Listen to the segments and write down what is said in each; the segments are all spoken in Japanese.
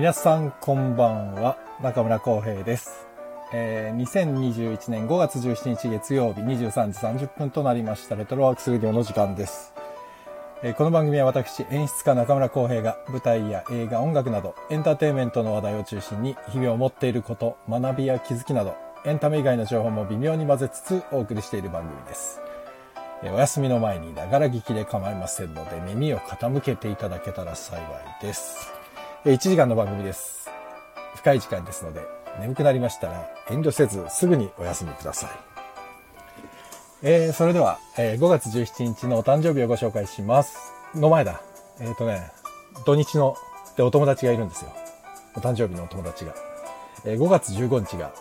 皆さんこんばんは中村浩平です、えー2021年5月17日月曜日23時30分となりましたレトロワークスレディオの時間です、えーこの番組は私演出家中村浩平が舞台や映画音楽などエンターテインメントの話題を中心に日々を持っていること学びや気づきなどエンタメ以外の情報も微妙に混ぜつつお送りしている番組です。お休みの前にながら聞きで構いませんので耳を傾けていただけたら幸いです。えー1時間の番組です。深い時間ですので、眠くなりましたら遠慮せずすぐにお休みください。えーそれでは、えー5月17日のお誕生日をご紹介します。の前だ。えっ、とね、土日の、でお友達がいるんですよ。お誕生日のお友達が。えー5月15日が、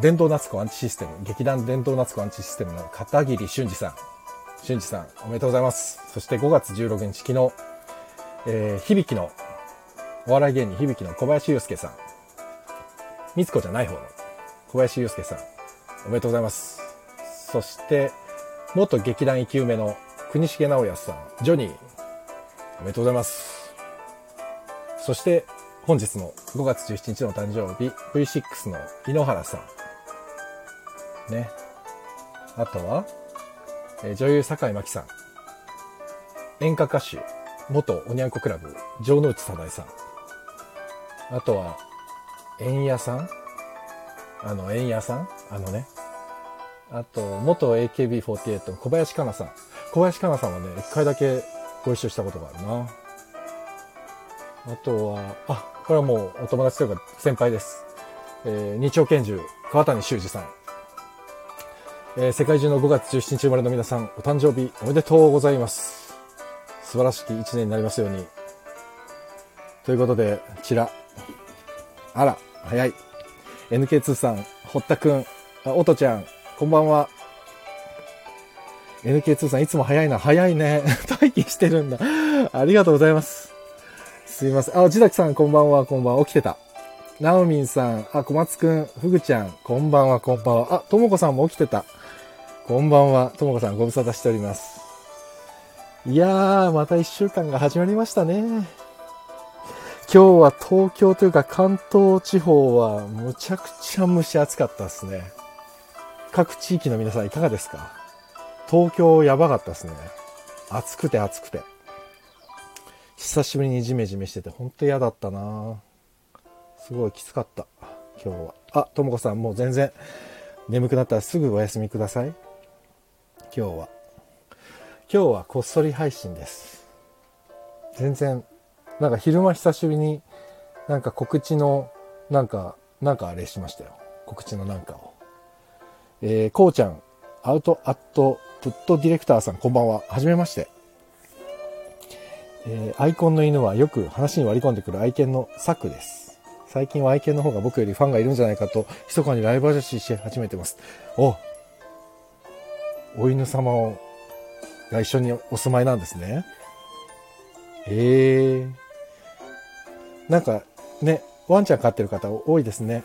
電動夏子アンチシステム、劇団電動夏子アンチシステムの片桐俊二さん。俊二さん、おめでとうございます。そして5月16日、昨日、えー、響きの、お笑い芸人響きの小林祐介さん。みつこじゃない方の小林祐介さん。おめでとうございます。そして、元劇団生き埋めの国重直康さん、ジョニー。おめでとうございます。そして、本日の5月17日の誕生日、V6 の井ノ原さん。ね。あとは、え女優坂井真紀さん。演歌歌手、元おにゃんこクラブ、城之内貞恵さん。あとは、円屋さん？あの、円屋さん？あのね。あと、元 AKB48 の小林かなさん。小林かなさんはね、一回だけご一緒したことがあるな。あとは、あ、これはもうお友達というか先輩です。えー、日曜拳銃、川谷修二さん。えー世界中の5月17日生まれの皆さん、お誕生日おめでとうございます。素晴らしき一年になりますように。ということで、ちら。あら、早い。NK2 さん、堀田くん、おとちゃん、こんばんは。NK2 さん、いつも早いな。早いね。待機してるんだ。ありがとうございます。すいません。あ、地崎さん、こんばんは、こんばんは。起きてた。なおみんさん、あ、小松くん、ふぐちゃん、こんばんは、こんばんは。あ、ともこさんも起きてた。こんばんは。ともこさん、ご無沙汰しております。いやー、また一週間が始まりましたね。今日は東京というか関東地方はむちゃくちゃ蒸し暑かったですね。各地域の皆さんいかがですか？東京やばかったですね。暑くて暑くて。久しぶりにジメジメしてて本当嫌だったなすごいきつかった。今日は。あ、ともこさんもう全然眠くなったらすぐお休みください。今日は。今日はこっそり配信です。全然、なんか昼間久しぶりになんか告知の、なんか、なんかあれしましたよ。告知のなんかを。えー、こうちゃん、アウトアットプットディレクターさん、こんばんは。はじめまして。えーアイコンの犬はよく話に割り込んでくる愛犬のサクです。最近は愛犬の方が僕よりファンがいるんじゃないかと、密かにライバル視し始めてます。おお犬様をが一緒にお住まいなんですね。ええなんかね、ワンちゃん飼ってる方多いですね。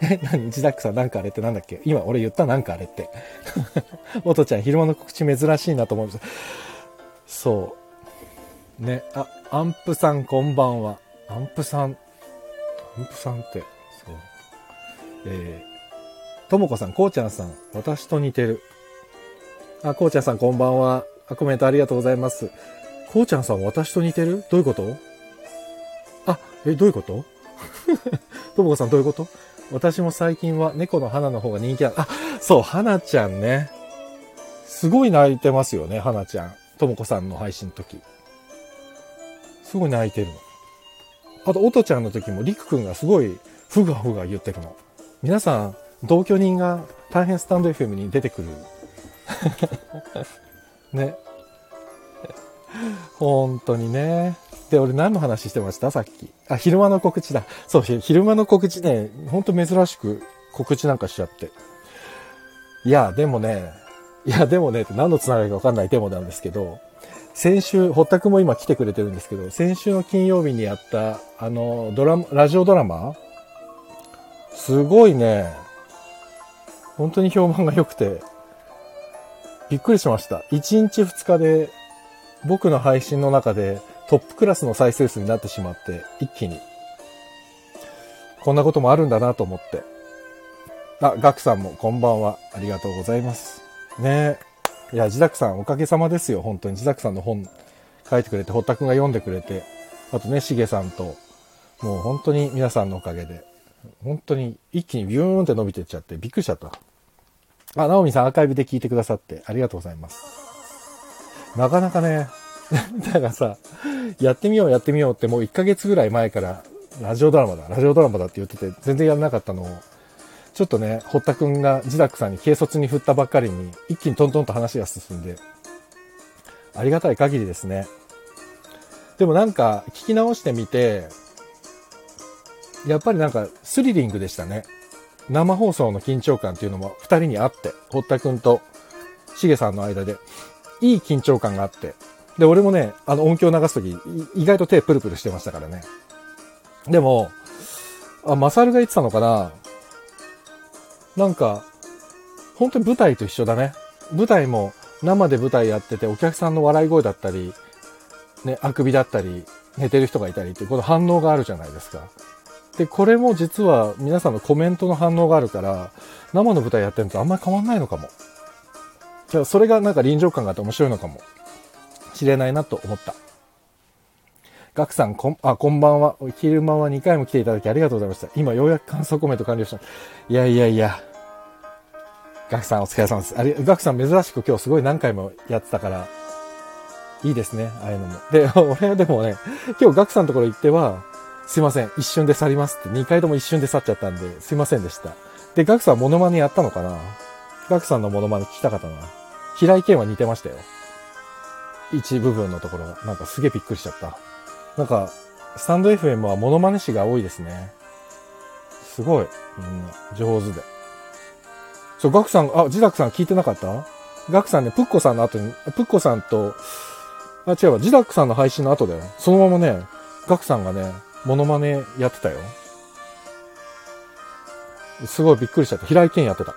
え、何？ジダックさんなんかあれってなんだっけ？今俺言ったなんかあれって。おとちゃん昼間の告知珍しいなと思うんです。そう。ね、あ、アンプさんこんばんは。アンプさん、アンプさんって、そう。えー、ともこさん、こうちゃんさん、私と似てる。あ、こうちゃんさんこんばんは。あ、コメントありがとうございます。こうちゃんさん、私と似てる？どういうこと？あ、え、どういうこと？ともこさん、どういうこと？私も最近は猫の花の方が人気ある。あ、そう、花ちゃんね。すごい泣いてますよね、花ちゃん。ともこさんの配信の時。すごい泣いてるの。あと、おとちゃんの時も、りくくんがすごい、ふがふが言ってるの。皆さん、同居人が大変スタンド FM に出てくる。ね。本当にね。で、俺何の話してました？さっき。あ、昼間の告知だ。そう、昼間の告知ね、ほんと珍しく告知なんかしちゃって。いや、でもね、いや、でもね、って何のつながりかわかんないデモなんですけど、先週、堀田くんも今来てくれてるんですけど、先週の金曜日にやった、あの、ドラマ、ラジオドラマすごいね、本当に評判が良くて、びっくりしました。1日2日で、僕の配信の中でトップクラスの再生数になってしまって、一気に。こんなこともあるんだなと思って。あ、ガクさんもこんばんは。ありがとうございます。ねえいや、自宅さんおかげさまですよ。本当に自宅さんの本書いてくれて、堀田くんが読んでくれて、あとね、しげさんと、もう本当に皆さんのおかげで、本当に一気にビューンって伸びてっちゃって、びっくりしちゃった。あ、ナオミさんアーカイブで聞いてくださってありがとうございます。なかなかね、だからさ、やってみようやってみようってもう1ヶ月ぐらい前からラジオドラマだ、ラジオドラマだって言ってて全然やらなかったのを、ちょっとね、堀田くんがジダックさんに軽率に振ったばっかりに一気にトントンと話が進んで、ありがたい限りですね。でもなんか聞き直してみて、やっぱりなんかスリリングでしたね。生放送の緊張感っていうのも二人にあって、堀田くんとしげさんの間で、いい緊張感があって。で、俺もね、あの音響流すとき、意外と手プルプルしてましたからね。でも、あ、マサルが言ってたのかななんか、本当に舞台と一緒だね。舞台も生で舞台やっててお客さんの笑い声だったり、ね、あくびだったり、寝てる人がいたりってこの反応があるじゃないですか。で、これも実は皆さんのコメントの反応があるから、生の舞台やってるのとあんまり変わんないのかも。じゃあそれがなんか臨場感があって面白いのかもしれないなと思った。ガクさん、こん、あ、こんばんは。昼間は2回も来ていただきありがとうございました。今ようやく感想コメント完了した。いやいやいや。ガクさんお疲れ様です。あれ、ガクさん珍しく今日すごい何回もやってたから、いいですね、ああいうのも。で、俺はでもね、今日ガクさんのところ行っては、すいません、一瞬で去りますって、2回とも一瞬で去っちゃったんで、すいませんでした。で、ガクさんモノマネやったのかな？ガクさんのモノマネ聞きたかったな。平井堅は似てましたよ。一部分のところが。なんかすげえびっくりしちゃった。なんか、スタンド FM はモノマネ師が多いですね。すごい。みんな、上手で。そう、ガクさん、あ、ジダクさん聞いてなかった？ガクさんね、プッコさんの後に、プッコさんと、あ、違うわ、ジダクさんの配信の後だよ。そのままね、ガクさんがね、モノマネやってたよ。すごいびっくりしちゃった。平井堅やってた。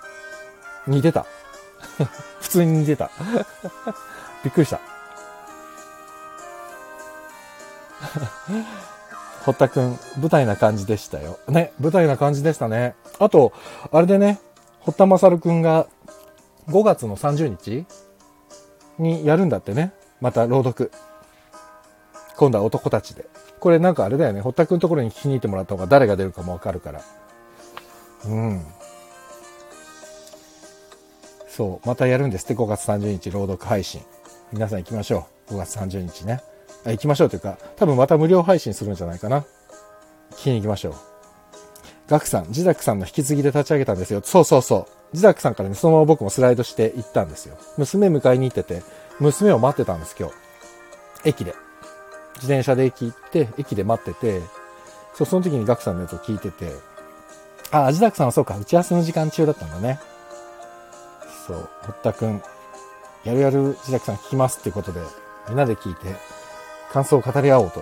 似てた。普通に似てた。びっくりした。堀田くん、舞台な感じでしたよ。ね、舞台な感じでしたね。あと、あれでね、堀田勝くんが5月の30日にやるんだってね。また朗読。今度は男たちで。これなんかあれだよね。堀田くんところに聞きに行ってもらった方が誰が出るかもわかるから。うん。そう。またやるんですって。5月30日朗読配信。皆さん行きましょう。5月30日ね。あ行きましょうというか、多分また無料配信するんじゃないかな。聞きに行きましょう。ガクさん、ジダクさんの引き継ぎで立ち上げたんですよ。そうそうそう。ジダクさんからね、そのまま僕もスライドして行ったんですよ。娘迎えに行ってて、娘を待ってたんです、今日。駅で。自転車で駅行って、駅で待ってて、そう、その時にガクさんのやつを聞いてて、あ、アジダクさんはそうか、打ち合わせの時間中だったんだね。そう、堀田くん、やるやるジダクさん聞きますっていうことで、みんなで聞いて、感想を語り合おうと。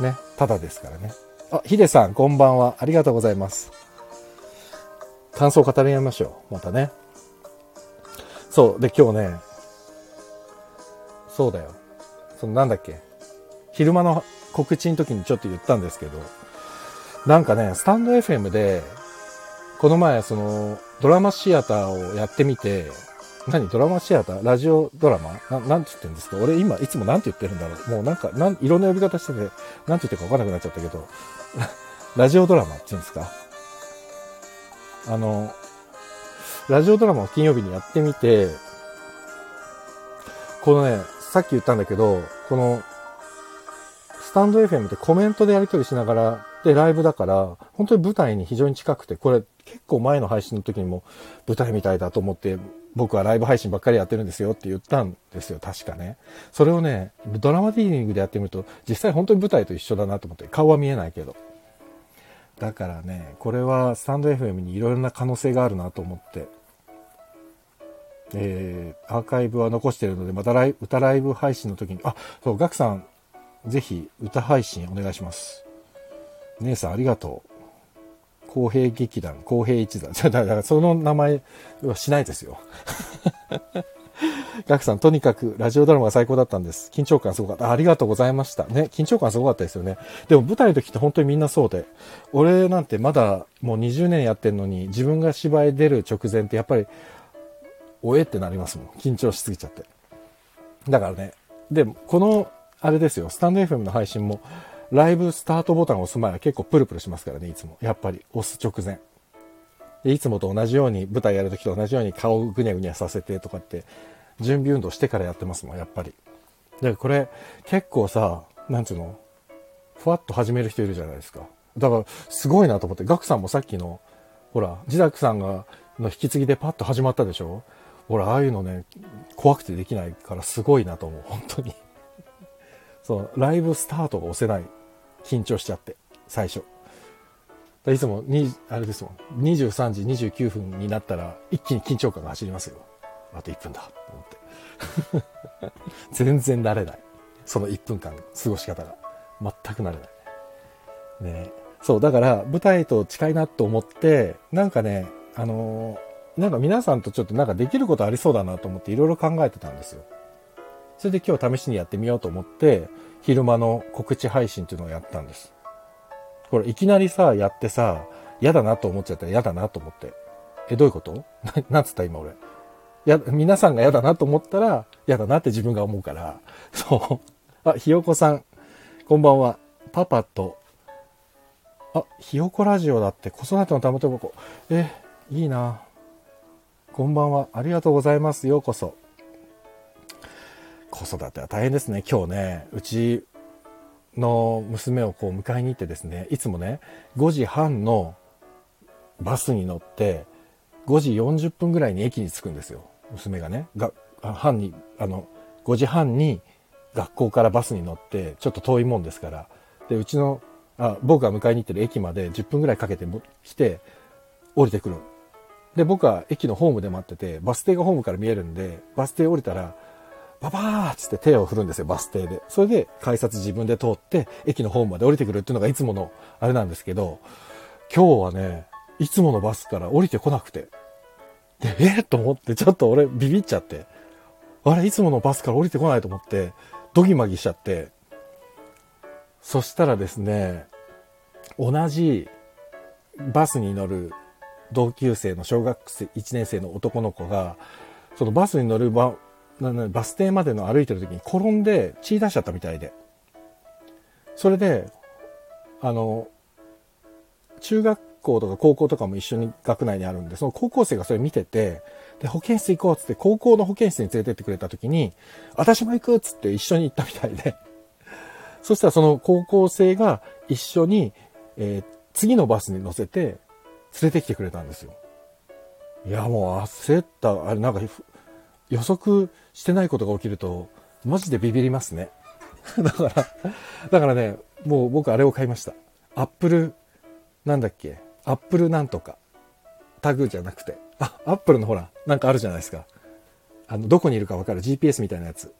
ね、ただですからね。あ、ヒデさん、こんばんは。ありがとうございます。感想を語り合いましょう。またね。そう。で、今日ね、そうだよ。そのなんだっけ。昼間の告知の時にちょっと言ったんですけど、なんかね、スタンド FM で、この前、その、ドラマシアターをやってみて、何？ドラマシアター？ラジオドラマ？ななんて言ってるんですか？俺今いつもなんて言ってるんだろう。もうなんか、なん、いろんな呼び方してて、なんて言ってるかわかんなくなっちゃったけど、ラジオドラマって言うんですか？あの、ラジオドラマを金曜日にやってみて、このね、さっき言ったんだけど、この、スタンド FM ってコメントでやり取りしながら、で、ライブだから、本当に舞台に非常に近くて、これ結構前の配信の時にも舞台みたいだと思って、僕はライブ配信ばっかりやってるんですよって言ったんですよ、確かね。それをね、ドラマディーリングでやってみると、実際本当に舞台と一緒だなと思って、顔は見えないけど。だからね、これはスタンド FM にいろいろな可能性があるなと思って、えー、アーカイブは残してるので、またライ歌ライブ配信の時に、あ、そう、ガクさん、ぜひ歌配信お願いします。姉さんありがとう。公平劇団、公平一団。だからその名前はしないですよ。ガクさん、とにかくラジオドラマが最高だったんです。緊張感すごかった。ありがとうございました。ね、緊張感すごかったですよね。でも舞台の時って本当にみんなそうで、俺なんてまだもう20年やってんのに、自分が芝居出る直前ってやっぱり、おえってなりますもん。緊張しすぎちゃって。だからね、で、この、あれですよ、スタンド FM の配信も、ライブスタートボタンを押す前は結構プルプルしますからね、いつも。やっぱり、押す直前。で、いつもと同じように、舞台やるときと同じように顔をぐにゃぐにゃさせてとかって、準備運動してからやってますもん、やっぱり。で、これ、結構さ、なんつうの、ふわっと始める人いるじゃないですか。だから、すごいなと思って、ガクさんもさっきの、ほら、ジダクさんが、の引き継ぎでパッと始まったでしょほら、ああいうのね、怖くてできないからすごいなと思う、本当に。そう、ライブスタートが押せない。緊張しちゃって、最初。いつもに、あれですもん、23時29分になったら、一気に緊張感が走りますよ。あと1分だ、と思って。全然慣れない。その1分間、過ごし方が。全く慣れない。ねそう、だから舞台と近いなと思って、なんかね、あのー、なんか皆さんとちょっとなんかできることありそうだなと思っていろいろ考えてたんですよ。それで今日試しにやってみようと思って、昼間の告知配信っていうのをやったんです。これいきなりさ、やってさ、嫌だなと思っちゃったら嫌だなと思って。え、どういうこと？ななんつった今俺？や、皆さんが嫌だなと思ったら嫌だなって自分が思うから。そう。あ、ひよこさん。こんばんは。パパと、あ、ひよこラジオだって子育てのためとこ。え、いいな。こんばんは。ありがとうございます。ようこそ。子育ては大変ですね。今日ね、うちの娘をこう迎えに行ってですね、いつもね、5時半のバスに乗って、5時40分ぐらいに駅に着くんですよ。娘がね。が、半に、あの、5時半に学校からバスに乗って、ちょっと遠いもんですから。で、うちの、あ僕が迎えに行ってる駅まで10分ぐらいかけて来て、降りてくる。で、僕は駅のホームで待ってて、バス停がホームから見えるんで、バス停降りたら、ババーっつって手を振るんですよ、バス停で。それで改札自分で通って、駅のホームまで降りてくるっていうのがいつものあれなんですけど、今日はね、いつものバスから降りてこなくて。で、えー、と思って、ちょっと俺ビビっちゃって。あれ、いつものバスから降りてこないと思って、ドギマギしちゃって。そしたらですね、同じバスに乗る同級生の小学生1年生の男の子が、そのバスに乗るバス停までの歩いてる時に転んで血出しちゃったみたいで。それで、あの、中学校とか高校とかも一緒に学内にあるんで、その高校生がそれ見てて、で、保健室行こうっつって高校の保健室に連れてってくれた時に、私も行くっつって一緒に行ったみたいで。そしたらその高校生が一緒に、えー、次のバスに乗せて連れてきてくれたんですよ。いや、もう焦った。あれ、なんか、予測してないことが起きると、マジでビビりますね。だから、だからね、もう僕あれを買いました。アップル、なんだっけ、アップルなんとか。タグじゃなくて。あ、アップルのほら、なんかあるじゃないですか。あの、どこにいるかわかる？GPS みたいなやつ。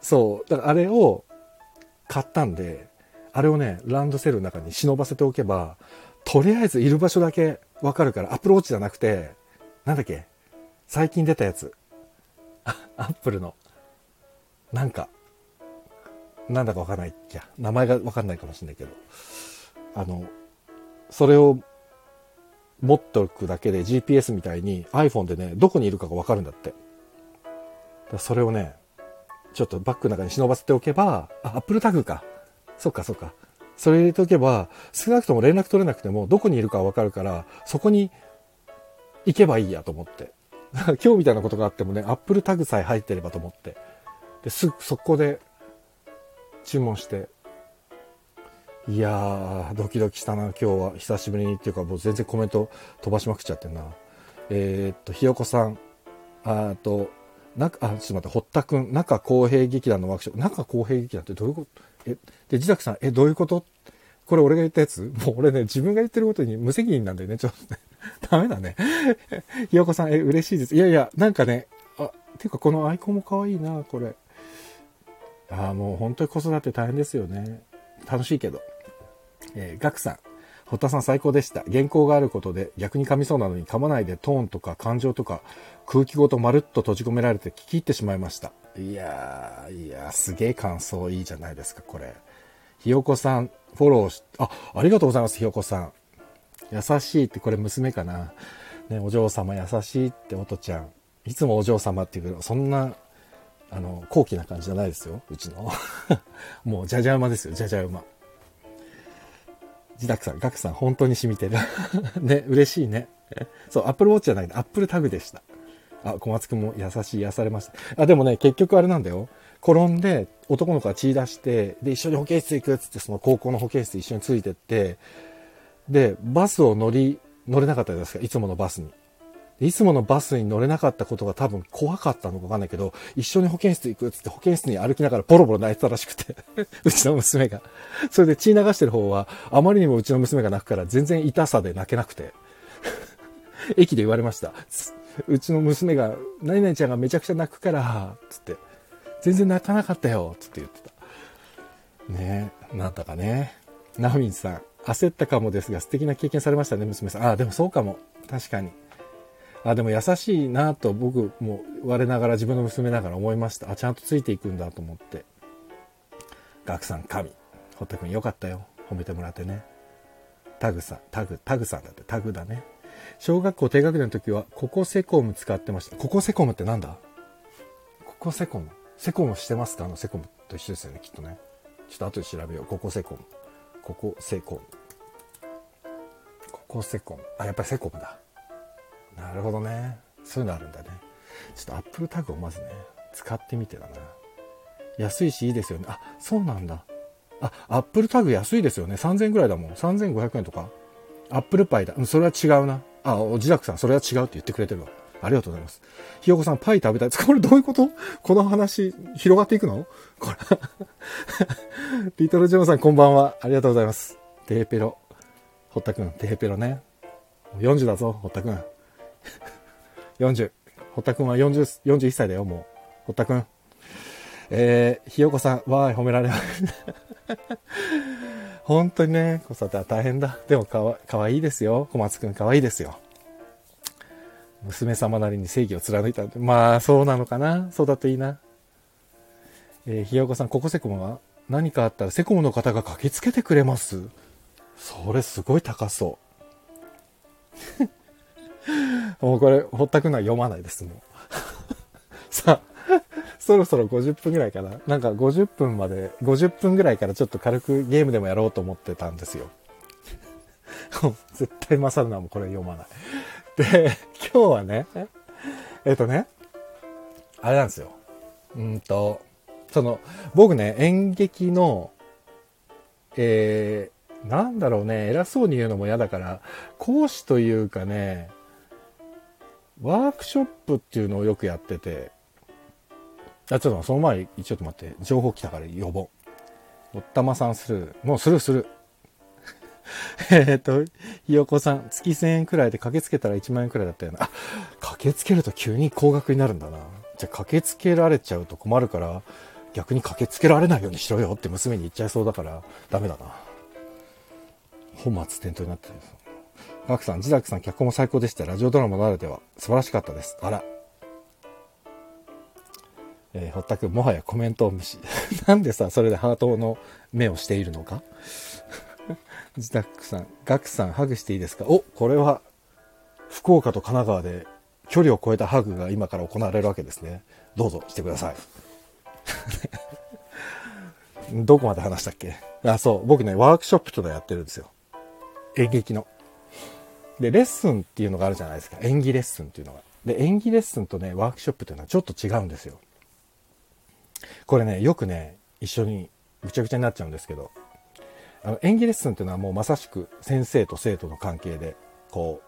そう。だからあれを買ったんで、あれをね、ランドセルの中に忍ばせておけば、とりあえずいる場所だけわかるから、アプローチじゃなくて、なんだっけ？最近出たやつ。アップルの、なんか、なんだかわかんないっけ名前がわかんないかもしれないけど、あの、それを持っておくだけで GPS みたいに iPhone でね、どこにいるかがわかるんだって。それをね、ちょっとバッグの中に忍ばせておけば、あ、Apple タグか。そっかそっか。それ入れておけば、少なくとも連絡取れなくても、どこにいるかわかるから、そこに行けばいいやと思って。今日みたいなことがあってもね、Apple タグさえ入ってればと思って。で、すぐ速攻で注文して。いやー、ドキドキしたな、今日は。久しぶりにっていうか、もう全然コメント飛ばしまくっちゃってんな。えー、っと、ひよこさん、あと、中、あ、ちょっと待って、堀田くん、中公平劇団のワークショップ、中公平劇団ってどういうこと？え、で、自宅さん、え、どういうこと？これ俺が言ったやつ？もう俺ね、自分が言ってることに無責任なんだよね、ちょっとね。ダメだね。ひよこさん、え、嬉しいです。いやいや、なんかね、あ、ていうかこのアイコンも可愛いな、これ。ああ、もう本当に子育て大変ですよね。楽しいけど。えー、ガクさん。堀田さん最高でした。原稿があることで逆に噛みそうなのに噛まないでトーンとか感情とか空気ごとまるっと閉じ込められて聞き入ってしまいました。いやー、いやー、すげえ感想いいじゃないですか、これ。ひよこさん、フォローし、あ、ありがとうございます、ひよこさん。優しいって、これ娘かな。ね、お嬢様優しいっておとちゃん。いつもお嬢様っていうけど、そんな、あの、高貴な感じじゃないですよ、うちの。もう、じゃじゃ馬ですよ、じゃじゃ馬。自宅さん、ガクさん、本当に染みてる。ね、嬉しいね。そう、アップルウォッチじゃないアップルタグでした。あ、小松くんも優しい、癒されました。あ、でもね、結局あれなんだよ。転んで、男の子が血出して、で、一緒に保健室行くっつって、その高校の保健室一緒についてって、で、バスを乗り、乗れなかったじゃないですかいつものバスに。いつものバスに乗れなかったことが多分怖かったのかわかんないけど、一緒に保健室行くっつって保健室に歩きながらボロボロ泣いてたらしくて うちの娘が。それで血流してる方は、あまりにもうちの娘が泣くから全然痛さで泣けなくて 駅で言われました。うちの娘が、何々ちゃんがめちゃくちゃ泣くから、つって、全然泣かなかったよ、つって言ってた。ねえ、なんだかね。ナフミンさん、焦ったかもですが、素敵な経験されましたね、娘さん。ああ、でもそうかも。確かに。あ、でも優しいなと僕も我ながら自分の娘ながら思いました。あ、ちゃんとついていくんだと思って。ガクさん、神。堀田君よかったよ。褒めてもらってね。タグさん、タグ、タグさんだって、タグだね。小学校低学年の時は、ココセコム使ってました。ココセコムってなんだ？ココセコム？セコムしてますか？あのセコムと一緒ですよね、きっとね。ちょっと後で調べよう。ココセコム。ココセコム。コセコム。あ、やっぱりセコムだ。なるほどね。そういうのあるんだね。ちょっとアップルタグをまずね、使ってみてだな。安いしいいですよね。あ、そうなんだ。あ、アップルタグ安いですよね。3000円ぐらいだもん。3500円とか。アップルパイだ。うん、それは違うな。あ、おじらくさん、それは違うって言ってくれてるわ。ありがとうございます。ひよこさん、パイ食べたい。これどういうこと？この話、広がっていくの？これ リトルジョンさん、こんばんは。ありがとうございます。テーペロ。堀田くん、テーペロね。40だぞ、堀田くん。40。堀田くんは40、41歳だよ、もう。堀田くん。えー、ひよこさん、わーい、褒められます。本当にね、子育ては大変だ。でもかわかわいいですよ。小松くんかわいいですよ。娘様なりに正義を貫いた。まあ、そうなのかな。そうだといいな。えー、ひよこさん、ここセコムは？何かあったらセコムの方が駆けつけてくれます。それすごい高そう。もうこれ、ほったくのは読まないです、もう。さあ、そろそろ50分ぐらいかな。なんか50分まで、50分ぐらいからちょっと軽くゲームでもやろうと思ってたんですよ。絶対勝るのはもこれ読まない。で、今日はね、えっとね、あれなんですよ。うんと、その、僕ね、演劇の、えー、なんだろうね、偉そうに言うのも嫌だから、講師というかね、ワークショップっていうのをよくやってて、あ、ちょっとその前に、ちょっと待って、情報来たから呼ぼう。おったまさんする。もうするする。えっと、ひよこさん、月1000円くらいで駆けつけたら1万円くらいだったよな。あ、駆けつけると急に高額になるんだな。じゃあ駆けつけられちゃうと困るから、逆に駆けつけられないようにしろよって娘に言っちゃいそうだから、ダメだな。本末転倒になってるんです。ガクさん、ジダクさん、脚本も最高でした。ラジオドラマならでは素晴らしかったです。あら。えー、堀田くん、もはやコメントを無視。なんでさ、それでハートの目をしているのか？ジダックさん、ガクさん、ハグしていいですか？お、これは、福岡と神奈川で距離を超えたハグが今から行われるわけですね。どうぞしてください。どこまで話したっけ？あ、そう。僕ね、ワークショップとかやってるんですよ。演劇の。で、レッスンっていうのがあるじゃないですか。演技レッスンっていうのが。で、演技レッスンとね、ワークショップっていうのはちょっと違うんですよ。これね、よくね、一緒にぐちゃぐちゃになっちゃうんですけど、あの演技レッスンっていうのはもうまさしく先生と生徒の関係で、こ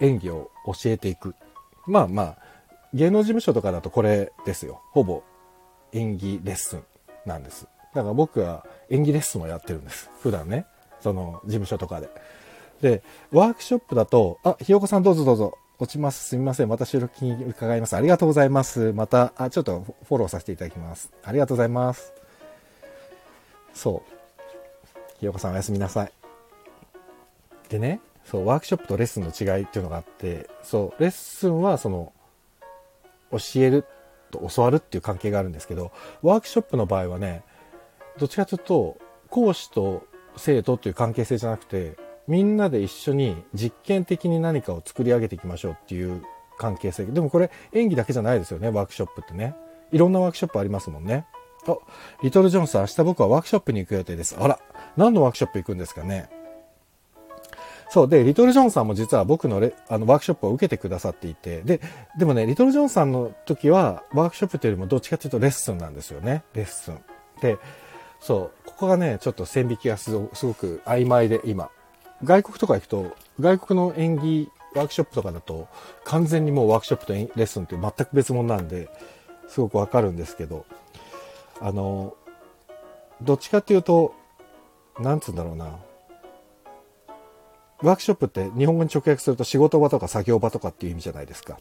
う、演技を教えていく。まあまあ、芸能事務所とかだとこれですよ。ほぼ演技レッスンなんです。だから僕は演技レッスンをやってるんです。普段ね。その事務所とかで。で、ワークショップだと、あ、ひよこさんどうぞどうぞ。落ちます。すみません。また収録に伺います。ありがとうございます。また、あ、ちょっとフォローさせていただきます。ありがとうございます。そう。ひよこさんおやすみなさい。でね、そう、ワークショップとレッスンの違いっていうのがあって、そう、レッスンはその、教えると教わるっていう関係があるんですけど、ワークショップの場合はね、どっちかというと、講師と生徒っていう関係性じゃなくて、みんなで一緒に実験的に何かを作り上げていきましょうっていう関係性。でもこれ演技だけじゃないですよね、ワークショップってね。いろんなワークショップありますもんね。あ、リトル・ジョンさん、明日僕はワークショップに行く予定です。あら、何のワークショップ行くんですかね。そう。で、リトル・ジョンさんも実は僕のレあのワークショップを受けてくださっていて、で、でもね、リトル・ジョンさんの時は、ワークショップというよりもどっちかというとレッスンなんですよね。レッスン。で、そう、ここがね、ちょっと線引きがすごく曖昧で、今。外国とか行くと、外国の演技ワークショップとかだと、完全にもうワークショップとレッスンって全く別物なんで、すごくわかるんですけど、あの、どっちかっていうと、なんつうんだろうな。ワークショップって日本語に直訳すると仕事場とか作業場とかっていう意味じゃないですか。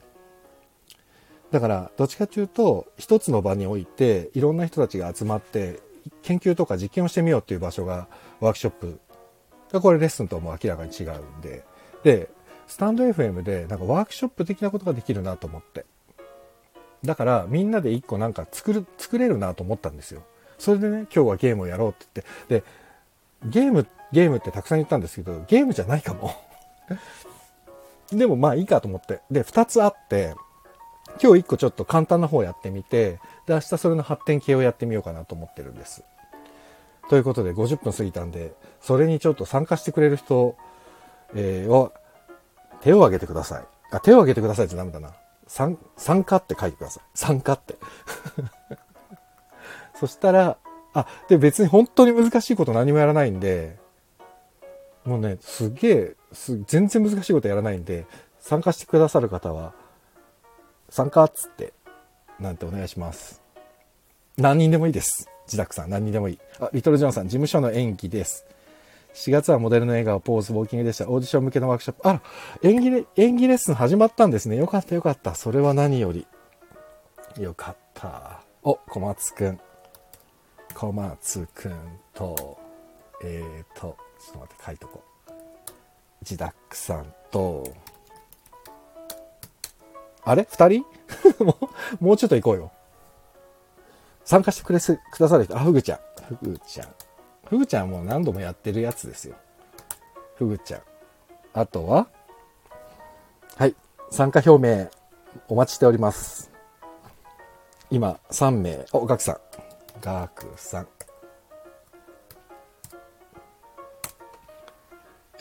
だから、どっちかっていうと、一つの場において、いろんな人たちが集まって、研究とか実験をしてみようっていう場所がワークショップ。これレッスンとも明らかに違うんで。で、スタンド FM でなんかワークショップ的なことができるなと思って。だからみんなで一個なんか作る、作れるなと思ったんですよ。それでね、今日はゲームをやろうって言って。で、ゲーム、ゲームってたくさん言ったんですけど、ゲームじゃないかも。でもまあいいかと思って。で、二つあって、今日一個ちょっと簡単な方やってみて、で、明日それの発展系をやってみようかなと思ってるんです。ということで50分過ぎたんで、それにちょっと参加してくれる人、え、を、手を挙げてください。あ、手を挙げてくださいってダメだな。参、参加って書いてください。参加って。そしたら、あ、で別に本当に難しいこと何もやらないんで、もうね、すげえ、全然難しいことやらないんで、参加してくださる方は、参加っつって、なんてお願いします。何人でもいいです。自宅さん、何人でもいい。あ、リトルジョンさん、事務所の演技です。4月はモデルの笑顔、ポーズ、ウォーキングでした。オーディション向けのワークショップ。あら、演技レ、演技レッスン始まったんですね。よかったよかった。それは何より。よかった。お、小松くん。小松くんと、えーと、ちょっと待って、書いとこう。ジダックさんと、あれ？二人？もう、もうちょっと行こうよ。参加してくれ、くださる人。あ、ふぐちゃん。ふぐちゃん。ふぐちゃんもう何度もやってるやつですよ。ふぐちゃん。あとは、はい。参加表明、お待ちしております。今、3名。お、ガクさん。ガクさん。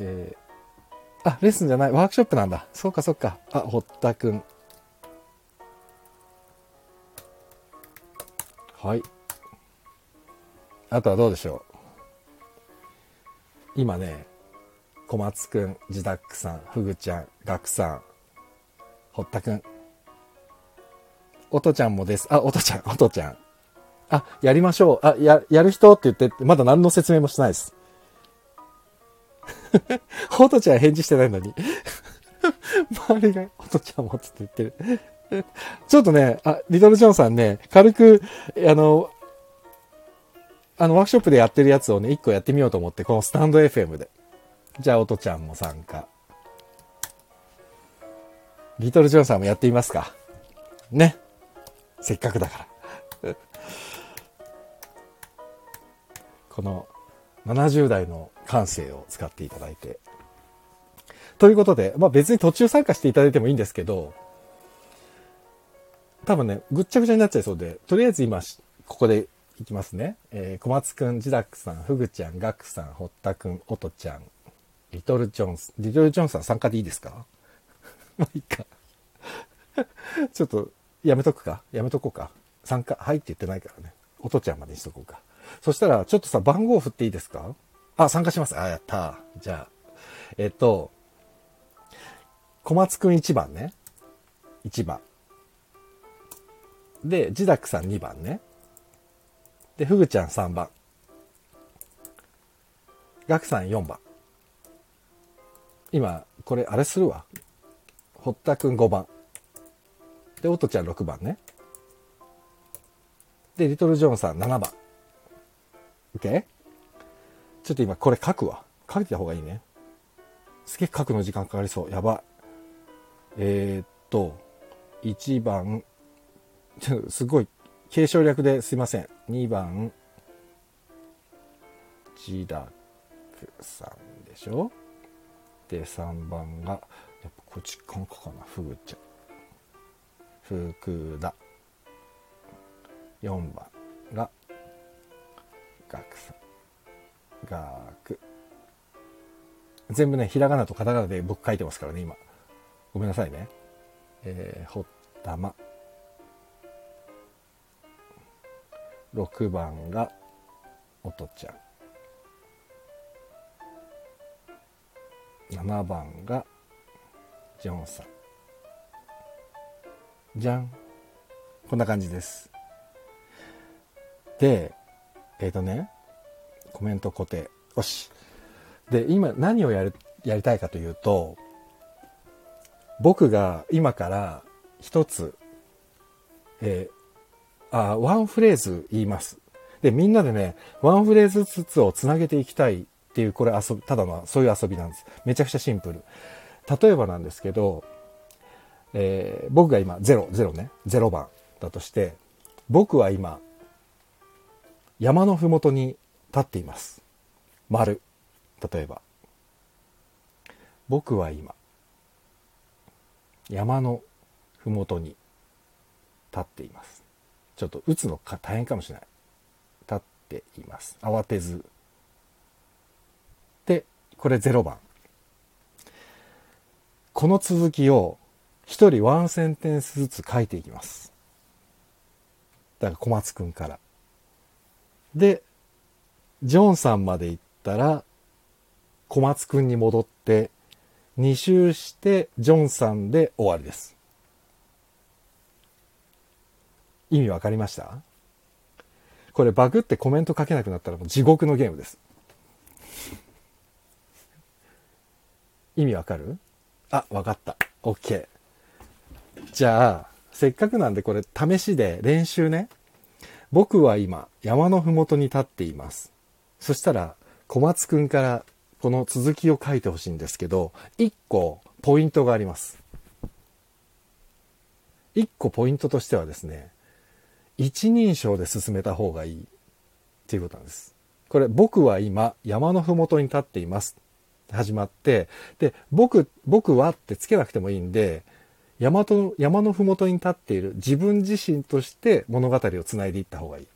えー、あ、レッスンじゃない。ワークショップなんだ。そうか、そうか。あ、堀田くん。はい。あとはどうでしょう？今ね、小松くん、ジダックさん、フグちゃん、ガクさん、堀田くん。おとちゃんもです。あ、おとちゃん、おとちゃん。あ、やりましょう。あ、や、やる人って言って、まだ何の説明もしてないです。おとちゃん返事してないのに 周りが、おとちゃんもつって言ってる ちょっとね、あ、リトル・ジョンさんね、軽く、あの、あの、ワークショップでやってるやつをね、一個やってみようと思って、このスタンド FM で。じゃあ、おとちゃんも参加。リトル・ジョンさんもやってみますか。ね。せっかくだから。この70代の感性を使っていただいて。ということで、まあ別に途中参加していただいてもいいんですけど、多分ね、ぐっちゃぐちゃになっちゃいそうで、とりあえず今、ここでいきますね。えー、小松くん、ジダックさん、フグちゃん、ガクさん、堀田くん、オトちゃん、リトル・ジョンス、リトル・ジョンさん参加でいいですか？まあいいか ちょっと、やめとくかやめとこうか。参加、はいって言ってないからね。おとちゃんまでにしとこうか。そしたら、ちょっとさ、番号振っていいですか？あ、参加します。あ、やった。じゃあ、えっと、小松くん1番ね。1番。で、ジダックさん2番ね。で、フグちゃん3番。ガクさん4番。今、これ、あれするわ。堀田くん5番。で、オトちゃん6番ね。で、リトル・ジョンさん7番。OK? ちょっと今これ書くわ。書いた方がいいね。すげえ書くの時間かかりそう。やばい。えー、っと、1番、ちょすごい、継承略ですいません。2番、ジダクさんでしょ？で、3番が、やっぱこっちかかかな、フグちゃん。福田。4番が、ガクさん。ガク。全部ね、ひらがなとカタカナで僕書いてますからね、今。ごめんなさいね。えー、ほったま。6番が、おとちゃん。7番が、ジョンさん。じゃん。こんな感じです。で、えっ、ー、とね、コメント固定。よし。で、今何をやる、やりたいかというと、僕が今から一つ、えー、あ、ワンフレーズ言います。で、みんなでね、ワンフレーズずつをつなげていきたいっていう、これ遊び、ただのそういう遊びなんです。めちゃくちゃシンプル。例えばなんですけど、えー、僕が今0、0ね、0番だとして、僕は今、山のふもとに立っています。丸。例えば。僕は今、山のふもとに立っています。ちょっと打つのか大変かもしれない。立っています。慌てず。で、これ0番。この続きを一人ワンセンテンスずつ書いていきます。だから小松くんから。で、ジョンさんまで行ったら、小松くんに戻って、2周して、ジョンさんで終わりです。意味わかりました？これバグってコメント書けなくなったらもう地獄のゲームです。意味わかる？あ、わかった。OK。じゃあ、せっかくなんでこれ試しで練習ね。僕は今、山のふもとに立っています。そしたら、小松くんからこの続きを書いてほしいんですけど、一個ポイントがあります。一個ポイントとしてはですね、一人称で進めた方がいいっていうことなんです。これ、僕は今、山のふもとに立っています。始まって、で、僕、僕はってつけなくてもいいんで、山と山のふもとに立っている自分自身として物語をつないでいった方がいい。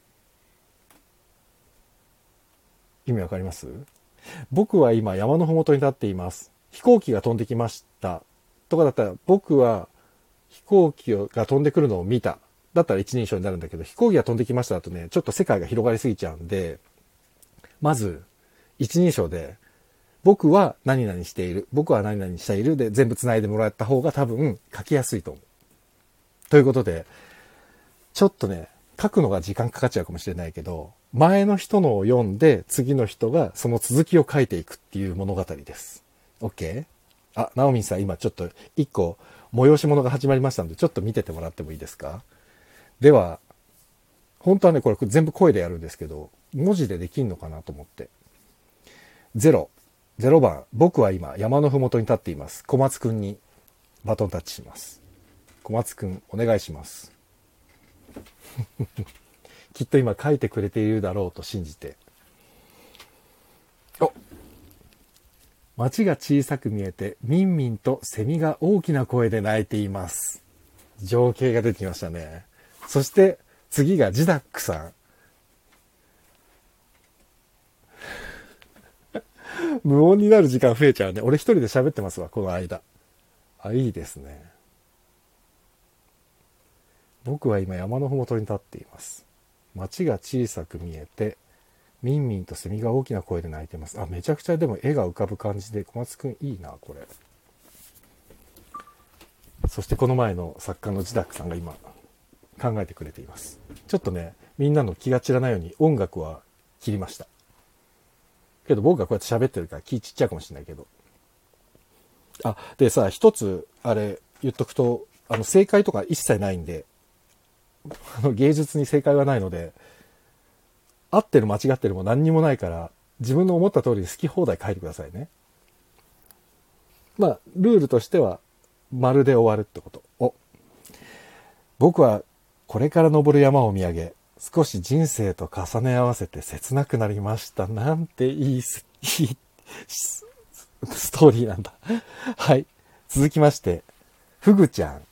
意味わかります？僕は今山のふもとに立っています。飛行機が飛んできました。とかだったら僕は飛行機が飛んでくるのを見た。だったら一人称になるんだけど、飛行機が飛んできましただとね、ちょっと世界が広がりすぎちゃうんで、まず、一人称で僕は何々している。僕は何々している。で、全部繋いでもらった方が多分書きやすいと思う。ということで、ちょっとね、書くのが時間かかっちゃうかもしれないけど、前の人のを読んで、次の人がその続きを書いていくっていう物語です。OK? あ、ナオミンさん今ちょっと一個催し物が始まりましたので、ちょっと見ててもらってもいいですか？では、本当はね、これ全部声でやるんですけど、文字でできんのかなと思って。0、0番、僕は今山のふもとに立っています。小松くんにバトンタッチします。小松くん、お願いします。きっと今書いてくれているだろうと信じて。お街が小さく見えて、みんみんとセミが大きな声で鳴いています。情景が出てきましたね。そして、次がジダックさん。無音になる時間増えちゃうね。俺一人で喋ってますわ、この間。あ、いいですね。僕は今山のふもとに立っています。街が小さく見えて、みんみんとセミが大きな声で鳴いてます。あ、めちゃくちゃでも絵が浮かぶ感じで、小松くんいいな、これ。そしてこの前の作家のジダックさんが今考えてくれています。ちょっとね、みんなの気が散らないように音楽は切りました。けど僕がこうやって喋ってるから気ちっちゃいかもしれないけど。あ、でさ、一つ、あれ、言っとくと、あの、正解とか一切ないんで、あの、芸術に正解はないので、合ってる間違ってるも何にもないから、自分の思った通り好き放題書いてくださいね。まあ、ルールとしては、まるで終わるってこと。お。僕は、これから登る山を見上げ、少し人生と重ね合わせて切なくなりました。なんていい、いい、ストーリーなんだ。はい。続きまして、ふぐちゃん。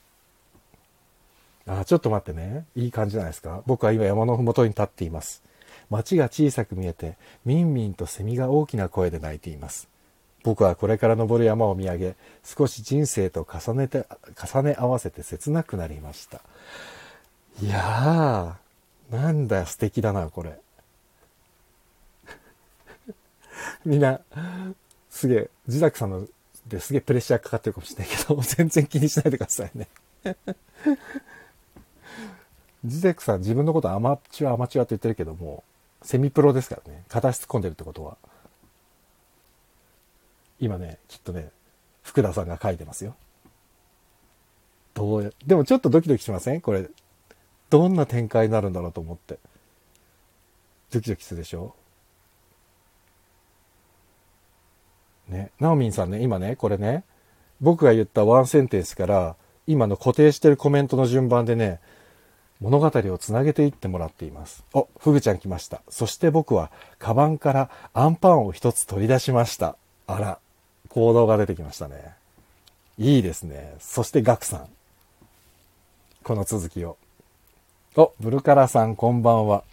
あ、ちょっと待ってね。いい感じじゃないですか。僕は今山のふもとに立っています。街が小さく見えて、みんみんとセミが大きな声で鳴いています。僕はこれから登る山を見上げ、少し人生と重ねて、重ね合わせて切なくなりました。いやー、なんだよ、素敵だな、これ。みんな、すげえ、自宅さんのですげえプレッシャーかかってるかもしれないけど、全然気にしないでくださいね。ジゼクさん自分のことアマチュアアマチュアって言ってるけども、セミプロですからね。片足突っ込んでるってことは。今ね、きっとね、福田さんが書いてますよ。どう、でもちょっとドキドキしません？これ。どんな展開になるんだろうと思って。ドキドキするでしょ？ね。ナオミンさんね、今ね、これね、僕が言ったワンセンテンスから、今の固定してるコメントの順番でね、物語をつなげていってもらっています。お、ふぐちゃん来ました。そして僕は、カバンからアンパンを一つ取り出しました。あら、行動が出てきましたね。いいですね。そしてガクさん。この続きを。お、ブルカラさんこんばんは。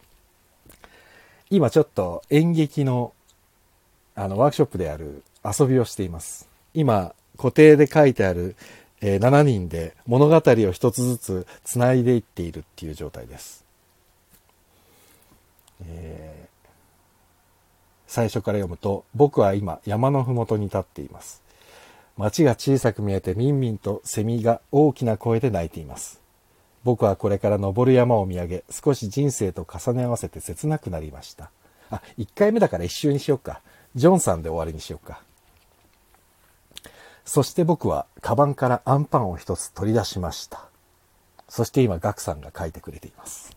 今ちょっと演劇の、あの、ワークショップである遊びをしています。今、固定で書いてあるえー、7人で物語を一つずつ繋いでいっているっていう状態です。えー、最初から読むと、僕は今山のふもとに立っています。街が小さく見えてみんみんとセミが大きな声で鳴いています。僕はこれから登る山を見上げ、少し人生と重ね合わせて切なくなりました。あ、1回目だから一周にしようか。ジョンさんで終わりにしようか。そして僕はカバンからアンパンを一つ取り出しました。そして今、ガクさんが書いてくれています。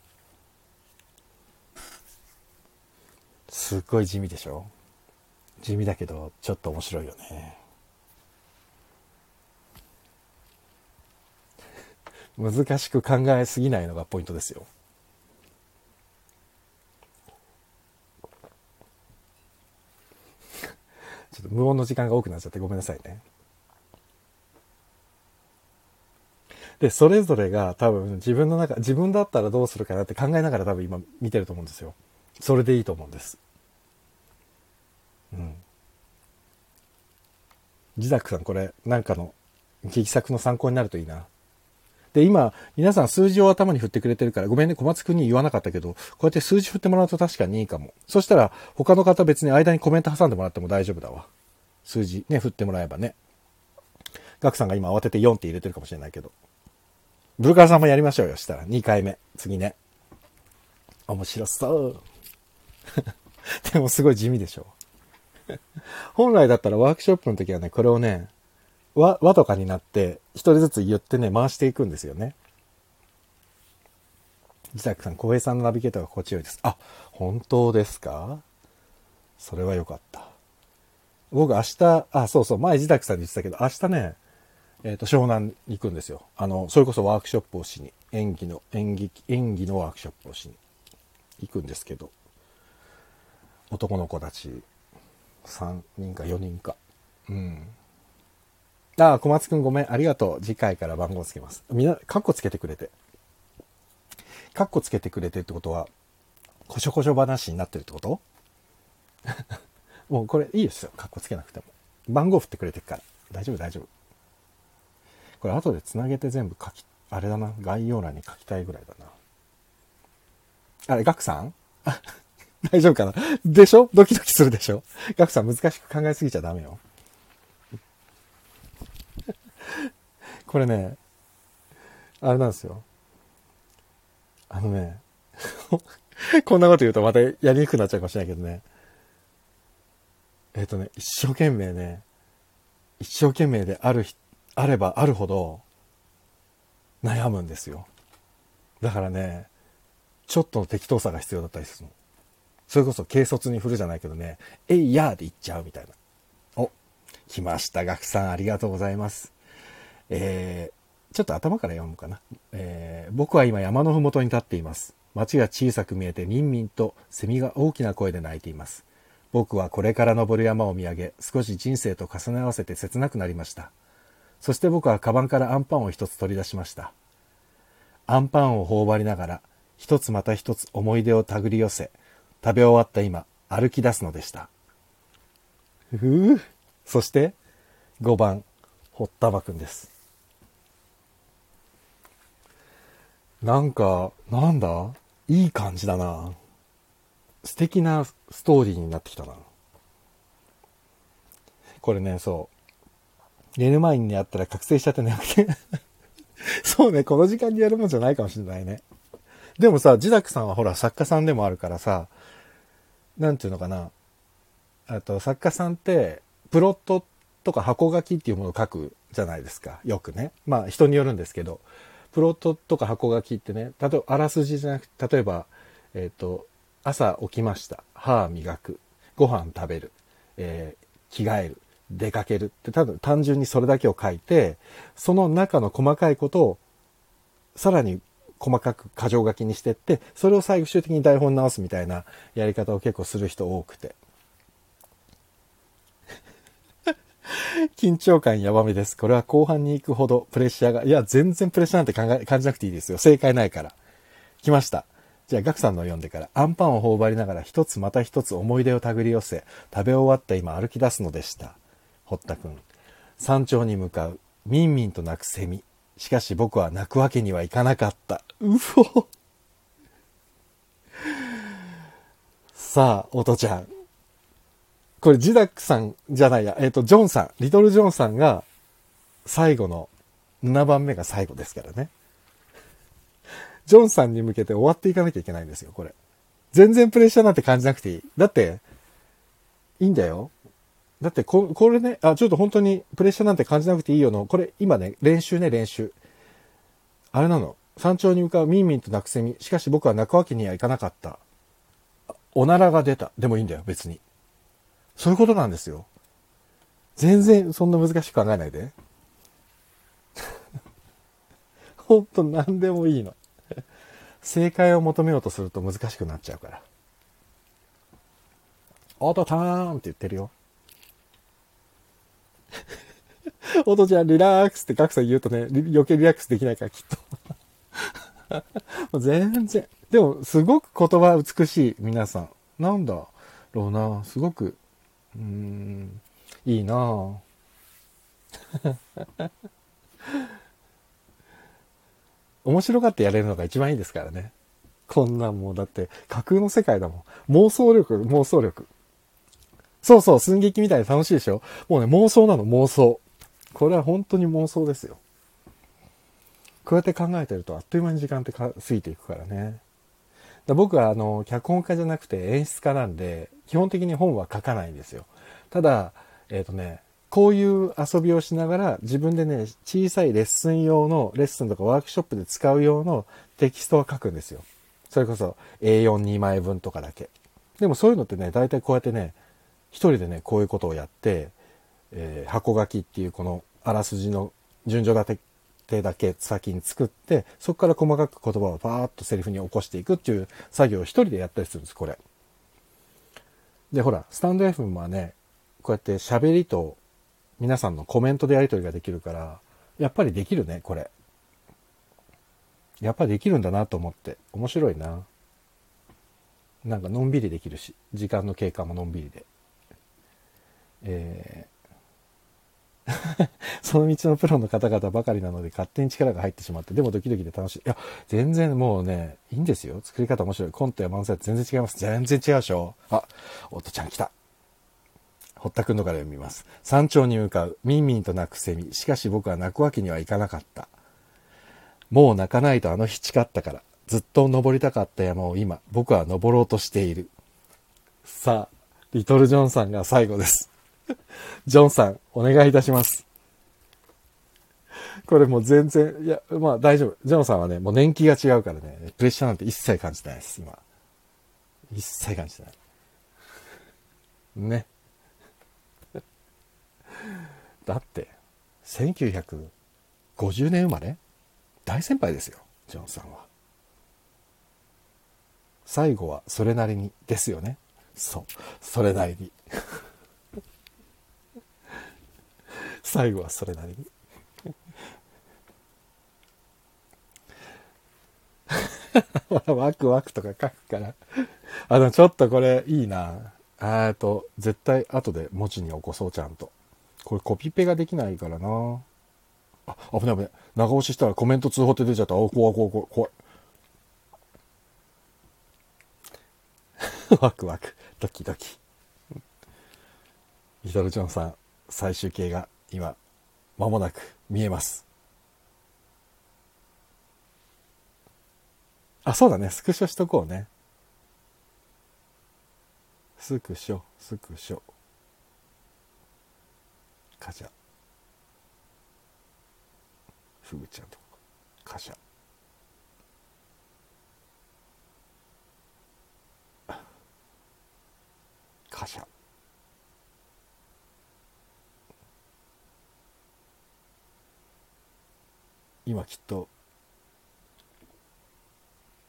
すっごい地味でしょ？地味だけど、ちょっと面白いよね。難しく考えすぎないのがポイントですよ。ちょっと無音の時間が多くなっちゃってごめんなさいね。で、それぞれが多分自分の中、自分だったらどうするかなって考えながら多分今見てると思うんですよ。それでいいと思うんです。うん。自宅さんこれ、なんかの劇作の参考になるといいな。で、今、皆さん数字を頭に振ってくれてるから、ごめんね、小松くんに言わなかったけど、こうやって数字振ってもらうと確かにいいかも。そしたら、他の方別に間にコメント挟んでもらっても大丈夫だわ。数字ね、振ってもらえばね。ガクさんが今慌てて4って入れてるかもしれないけど。ブルカーさんもやりましょうよ、したら。2回目。次ね。面白そう。でもすごい地味でしょ。本来だったらワークショップの時はね、これをね、和、和とかになって、一人ずつ言ってね、回していくんですよね。自宅さん、小平さんのナビゲーターが心地よいです。あ、本当ですか？それは良かった。僕明日、あ、そうそう、前自宅さんに言ってたけど、明日ね、えっ、ー、と、湘南に行くんですよ。あの、それこそワークショップをしに、演技の、演劇、演技のワークショップをしに行くんですけど、男の子たち3人か4人か。うん。ああ、小松くんごめん。ありがとう。次回から番号つけます。みんな、カッコつけてくれて。カッコつけてくれてってことは、こしょこしょ話になってるってこと？もうこれいいですよ。カッコつけなくても。番号振ってくれてるから。大丈夫、大丈夫。これ後でつなげて全部書き、あれだな、概要欄に書きたいぐらいだな。あれ、ガクさん？大丈夫かな？でしょ？ドキドキするでしょ？ガクさん難しく考えすぎちゃダメよ。これね、あれなんですよ。あのね、こんなこと言うとまたやりにくくなっちゃうかもしれないけどね。えっ、ー、とね、一生懸命ね、一生懸命である、あればあるほど悩むんですよ。だからね、ちょっとの適当さが必要だったりするの。それこそ軽率に振るじゃないけどね、えいやーで言っちゃうみたいな。お、来ました。学さん、ありがとうございます。えー、ちょっと頭から読むかな。えー、僕は今山のふもとに立っています。街が小さく見えてみんみんとセミが大きな声で鳴いています。僕はこれから登る山を見上げ、少し人生と重ね合わせて切なくなりました。そして僕はカバンからアンパンを一つ取り出しました。アンパンを頬張りながら、一つまた一つ思い出を手繰り寄せ、食べ終わった今、歩き出すのでした。ふう。そして、5番、堀田葉くんです。なんか、なんだ？いい感じだな。素敵なストーリーになってきたな。これね、そう。寝る前にやったら覚醒しちゃって眠気 そうね、この時間にやるもんじゃないかもしれないね。でもさ、ジダクさんはほら作家さんでもあるからさ、なんていうのかな。あと、作家さんって、プロットとか箱書きっていうものを書くじゃないですか。よくね。まあ人によるんですけど、プロットとか箱書きってね、例えばあらすじじゃなくて、例えば、えっ、ー、と、朝起きました。歯磨く。ご飯食べる。えー、着替える。出かけるってただ単純にそれだけを書いて、その中の細かいことをさらに細かく箇条書きにしてって、それを最終的に台本直すみたいなやり方を結構する人多くて。緊張感やばめです。これは後半に行くほどプレッシャーが、いや、全然プレッシャーなんて考え、感じなくていいですよ。正解ないから。来ました。じゃあ、ガクさんの読んでから、アンパンを頬張りながら一つまた一つ思い出を手繰り寄せ、食べ終わった今歩き出すのでした。堀田くん。山頂に向かう、みんみんと鳴くセミ。しかし僕は泣くわけにはいかなかった。うおさあ、おとちゃん。これ、ジダックさんじゃないや、えっ、ー、と、ジョンさん、リトル・ジョンさんが、最後の、7番目が最後ですからね。ジョンさんに向けて終わっていかなきゃいけないんですよ、これ。全然プレッシャーなんて感じなくていい。だって、いいんだよ。だってこ、これね、あ、ちょっと本当にプレッシャーなんて感じなくていいよの、これ今ね、練習ね、練習。あれなの。山頂に向かうミンミンと泣くセミ。しかし僕は泣くわけにはいかなかった。おならが出た。でもいいんだよ、別に。そういうことなんですよ。全然そんな難しく考えないで。ほんと何でもいいの。正解を求めようとすると難しくなっちゃうから。オートターンって言ってるよ。オートちゃんリラックスって格さん言うとね、余計リラックスできないからきっと。全然。でも、すごく言葉美しい、皆さん。なんだろうな。すごく、うん、いいな 面白がってやれるのが一番いいですからね。こんなんもうだって架空の世界だもん。妄想力、妄想力。そうそう、寸劇みたいで楽しいでしょ？もうね、妄想なの、妄想。これは本当に妄想ですよ。こうやって考えてるとあっという間に時間って過ぎていくからね。だ僕はあの、脚本家じゃなくて演出家なんで、基本的に本は書かないんですよ。ただ、えっ、ー、とね、こういう遊びをしながら自分でね、小さいレッスン用の、レッスンとかワークショップで使う用のテキストを書くんですよ。それこそ A42 枚分とかだけ。でもそういうのってね、大体こうやってね、一人でね、こういうことをやって、えー、箱書きっていうこのあらすじの順序立てだけ先に作って、そこから細かく言葉をバーッとセリフに起こしていくっていう作業を一人でやったりするんです、これ。で、ほら、スタンド FM はね、こうやって喋りと皆さんのコメントでやり取りができるから、やっぱりできるね、これ。やっぱりできるんだなと思って、面白いな。なんかのんびりできるし、時間の経過ものんびりで。え、その道のプロの方々ばかりなので勝手に力が入ってしまって、でもドキドキで楽しい。いや、全然もうね、いいんですよ。作り方面白い。コントや漫才全然違います。全然違うでしょ。あ、おとちゃん来た。堀田くんのから読みます。山頂に向かう、ミンミンと泣くセミ。しかし僕は泣くわけにはいかなかった。もう泣かないとあの日誓ったから。ずっと登りたかった山を今、僕は登ろうとしている。さあ、リトル・ジョンさんが最後です。ジョンさん、お願いいたします。これもう全然、いや、まあ大丈夫。ジョンさんはね、もう年季が違うからね、プレッシャーなんて一切感じてないです、今。一切感じてない。ね。だって、1950年生まれ？大先輩ですよ、ジョンさんは。最後はそれなりにですよね。そう。それなりに。最後はそれなりに。ワクワクとか書くから。あの、ちょっとこれいいな。えっと、絶対後で文字に起こそう、ちゃんと。これコピペができないからな。あ、危ない危ない。長押ししたらコメント通報って出ちゃった。あ、怖い怖い怖い怖い。ワクワク。ドキドキ。リトル・ジョンさん、最終形が今、間もなく見えます。あ、そうだね。スクショしとこうね。スクショ、スクショ。カジャ。フグちゃんとか。カシャ。カシャ。今きっと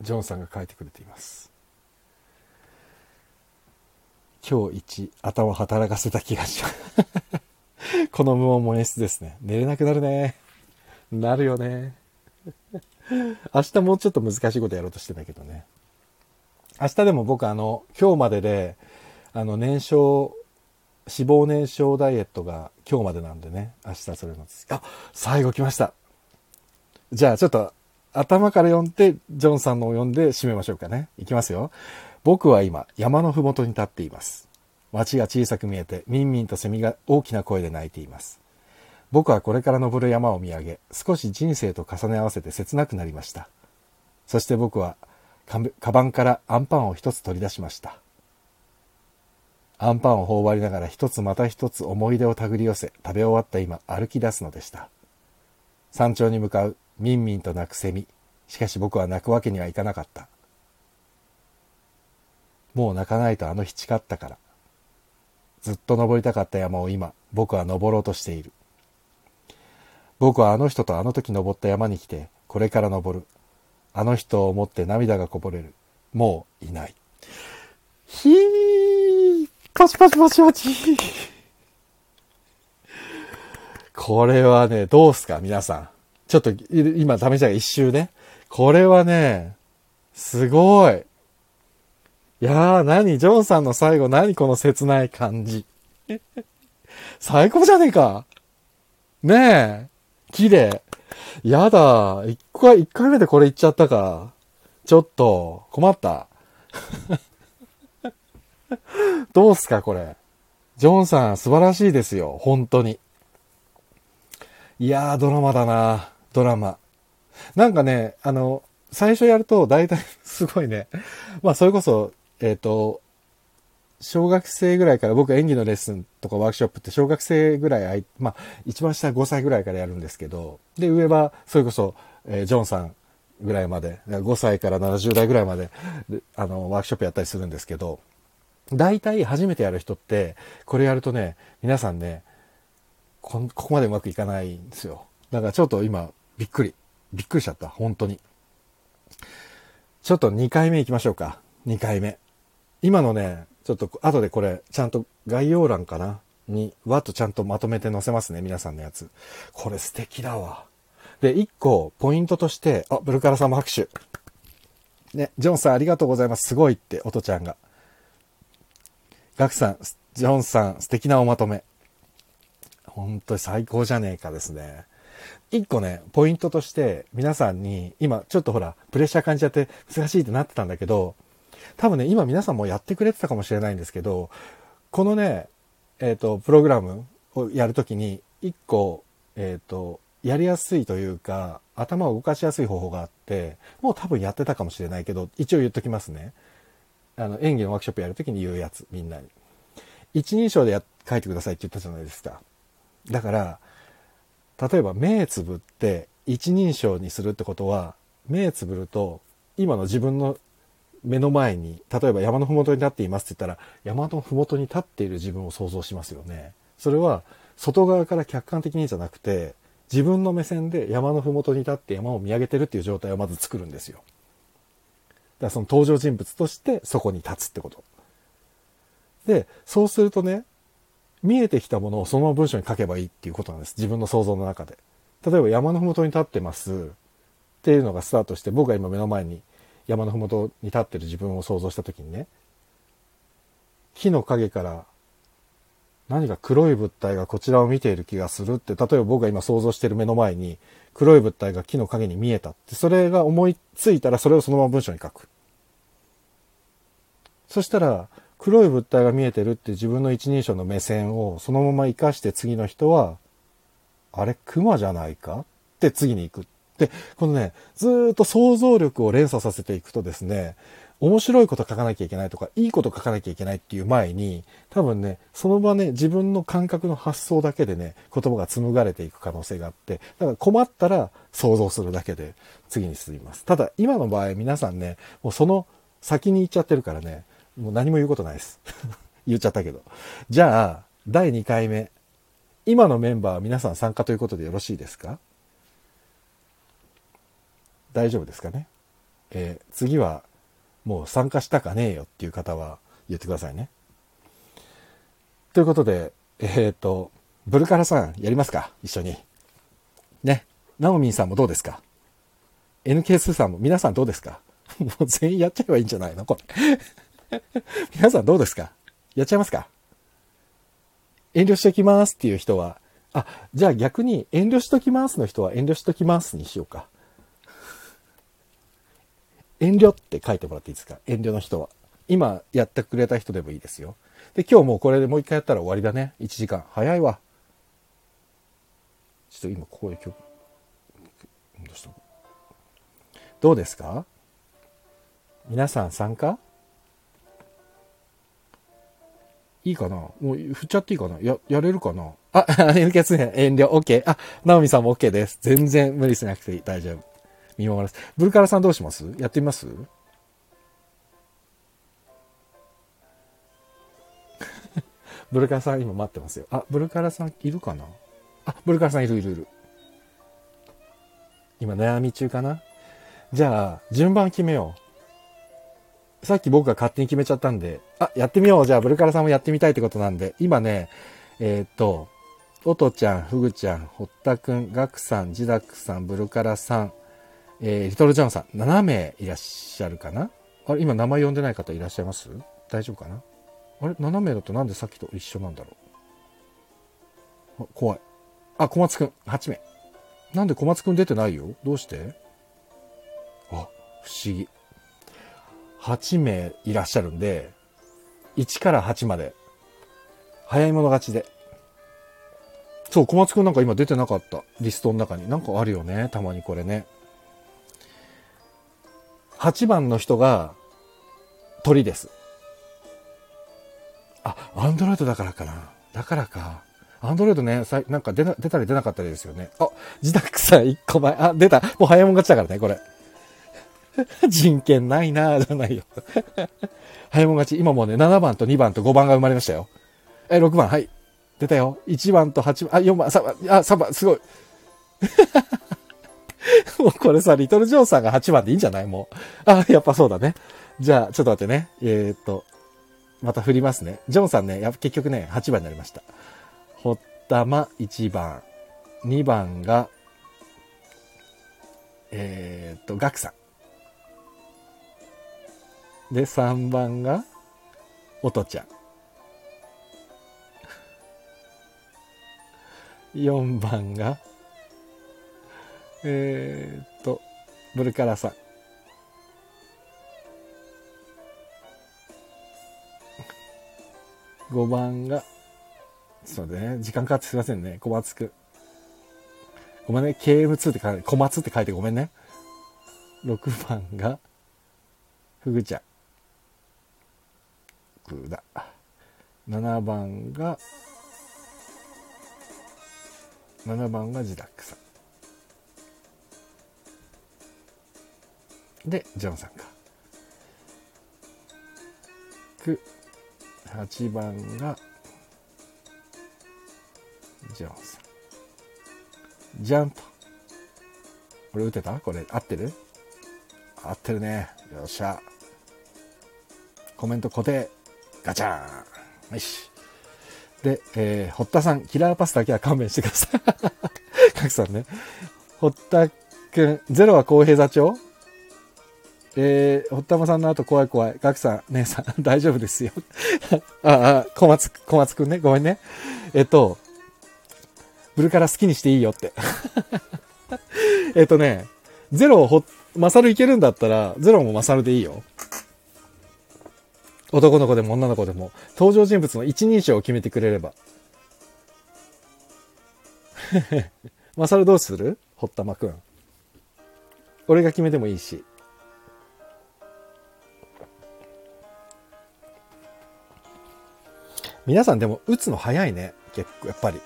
ジョンさんが書いてくれています。今日一頭働かせた気がします。この無音も演出ですね。寝れなくなるね。なるよね。明日もうちょっと難しいことやろうとしてたけどね。明日でも僕あの今日までであの燃焼脂肪燃焼ダイエットが今日までなんでね。明日それのあ最後来ました。じゃあちょっと頭から読んで、ジョンさんのを読んで締めましょうかね。いきますよ。僕は今、山のふもとに立っています。街が小さく見えて、ミンミンとセミが大きな声で鳴いています。僕はこれから登る山を見上げ、少し人生と重ね合わせて切なくなりました。そして僕は、カバンからアンパンを一つ取り出しました。アンパンを頬張りながら一つまた一つ思い出を手繰り寄せ、食べ終わった今、歩き出すのでした。山頂に向かうみんみんと鳴くセミ。しかし僕は泣くわけにはいかなかった。もう泣かないとあの日誓ったから。ずっと登りたかった山を今、僕は登ろうとしている。僕はあの人とあの時登った山に来て、これから登る。あの人を思って涙がこぼれる。もういない。ひーパチパチパチパチこれはね、どうすか皆さん。ちょっと今試したが一周ね。これはね、すごい。いやー、何ジョンさんの最後、何この切ない感じ。最高じゃねえか。ねえ。綺麗。やだ。一回、一回目でこれ言っちゃったか。ちょっと、困った。どうすか、これ。ジョンさん、素晴らしいですよ。本当に。いやー、ドラマだな。ドラマ。なんかね、あの、最初やると大体 すごいね、まあそれこそ、えっ、ー、と、小学生ぐらいから僕演技のレッスンとかワークショップって小学生ぐらい、まあ一番下5歳ぐらいからやるんですけど、で上はそれこそ、えー、ジョンさんぐらいまで、5歳から70代ぐらいまで、あの、ワークショップやったりするんですけど、大体初めてやる人って、これやるとね、皆さんね、ここまでうまくいかないんですよ。だからちょっと今、びっくり。びっくりしちゃった。本当に。ちょっと2回目行きましょうか。2回目。今のね、ちょっと後でこれ、ちゃんと概要欄かな？に、わっとちゃんとまとめて載せますね。皆さんのやつ。これ素敵だわ。で、1個、ポイントとして、あ、ブルカラさんも拍手。ね、ジョンさんありがとうございます。すごいって、おとちゃんが。ガクさん、ジョンさん、素敵なおまとめ。本当に最高じゃねえかですね。一個ね、ポイントとして皆さんに、今ちょっとほら、プレッシャー感じちゃって難しいってなってたんだけど、多分ね、今皆さんもやってくれてたかもしれないんですけど、このね、えっ、ー、と、プログラムをやるときに、一個、えっ、ー、と、やりやすいというか、頭を動かしやすい方法があって、もう多分やってたかもしれないけど、一応言っときますね。あの、演技のワークショップやるときに言うやつ、みんなに。一人称で書いてくださいって言ったじゃないですか。だから、例えば目つぶって一人称にするってことは目つぶると今の自分の目の前に例えば山の麓に立っていますって言ったら山の麓に立っている自分を想像しますよね。それは外側から客観的にじゃなくて、自分の目線で山の麓に立って山を見上げてるっていう状態をまず作るんですよ。だからその登場人物としてそこに立つってこと。で、そうするとね、見えてきたものをそのまま文章に書けばいいっていうことなんです。自分の想像の中で。例えば山の麓に立ってますっていうのがスタートして、僕が今目の前に山の麓に立ってる自分を想像した時にね、木の影から何か黒い物体がこちらを見ている気がするって、例えば僕が今想像してる目の前に黒い物体が木の影に見えたって、それが思いついたらそれをそのまま文章に書く。そしたら、黒い物体が見えてるって自分の一人称の目線をそのまま活かして次の人は、あれ、熊じゃないか？って次に行く。で、このね、ずっと想像力を連鎖させていくとですね、面白いこと書かなきゃいけないとか、いいこと書かなきゃいけないっていう前に、多分ね、その場ね、自分の感覚の発想だけでね、言葉が紡がれていく可能性があって、だから困ったら想像するだけで次に進みます。ただ、今の場合皆さんね、もうその先に行っちゃってるからね、もう何も言うことないです。言っちゃったけど。じゃあ、第2回目。今のメンバーは皆さん参加ということでよろしいですか？大丈夫ですかね？えー、次はもう参加したかねえよっていう方は言ってくださいね。ということで、えっ、ー、と、ブルカラさんやりますか？一緒に。ね。ナオミンさんもどうですか ?NK2 さんも皆さんどうですか？もう全員やっちゃえばいいんじゃないの？これ。皆さんどうですか？やっちゃいますか？遠慮しときますっていう人は、あ、じゃあ逆に遠慮しときますの人は遠慮しときますにしようか。遠慮って書いてもらっていいですか？遠慮の人は。今やってくれた人でもいいですよ。で、今日もうこれでもう一回やったら終わりだね。1時間。早いわ。ちょっと今ここで曲、どうした？どうですか？皆さん参加？いいかな？もう振っちゃっていいかな？や、やれるかな？あ、N キャスね、遠慮、OK。あ、ナオミさんも OK です。全然無理しなくていい。大丈夫。見守らせブルカラさんどうします？やってみます？ブルカラさん今待ってますよ。あ、ブルカラさんいるかな？あ、ブルカラさんいるいるいる。今悩み中かな？じゃあ、順番決めよう。さっき僕が勝手に決めちゃったんで、あ、やってみよう。じゃあ、ブルカラさんもやってみたいってことなんで、今ね、えー、っと、おとちゃん、ふぐちゃん、ほったくん、ガクさん、ジダクさん、ブルカラさん、えー、リトルジャンさん、7名いらっしゃるかな？あれ、今名前呼んでない方いらっしゃいます？大丈夫かな？あれ ?7 名だとなんでさっきと一緒なんだろう？怖い。あ、小松くん、8名。なんで小松くん出てないよ？どうして？あ、不思議。8名いらっしゃるんで、1から8まで、早い者勝ちで。そう、小松くんなんか今出てなかった。リストの中に。なんかあるよね。たまにこれね。8番の人が鳥です。あ、アンドロイドだからかな。だからか。アンドロイドね、さなんか出な出たり出なかったりですよね。あ、自宅さん1個前。あ、出た。もう早いもん勝ちだからね、これ。人権ないなぁ、じゃないよ。早もん勝ち。今もうね、7番と2番と5番が生まれましたよ。え、6番、はい。出たよ。1番と8番、あ、4番、3番、あ、3番、すごい。もうこれさ、リトルジョーさんが8番でいいんじゃない？もう。あ、やっぱそうだね。じゃあ、ちょっと待ってね。えー、っと、また振りますね。ジョンさんね、や結局ね、8番になりました。ほったま1番。2番が、えー、っと、ガクさん。で、3番が、おとちゃん。4番が、えー、っと、ブルカラさん。5番が、ちょっとね、時間かかってすいませんね。小松くん。ごめんね、KM2 って書いて、小松って書いてごめんね。6番が、ふぐちゃん。だ。7番が、7番がジダックさん。で、ジョンさんか。8番が、ジョンさん。ジャンプ。これ打てた？これ合ってる？合ってるね。よっしゃ。コメント固定。ガチャーン。よし。で、えー、堀田さん、キラーパスだけは勘弁してください。賀来さんね。堀田くん、ゼロは公平座長？えー、堀田さんの後怖い怖い。ガクさん、姉さん、大丈夫ですよ。ああ、小松、小松くんね？ごめんね。えっと、ブルカラ好きにしていいよって。えっとね、ゼロをほ、マサルいけるんだったら、ゼロもマサルでいいよ。男の子でも女の子でも、登場人物の一人称を決めてくれれば。マサルどうする？堀田真くん。俺が決めてもいいし。皆さんでも打つの早いね。結構、やっぱり。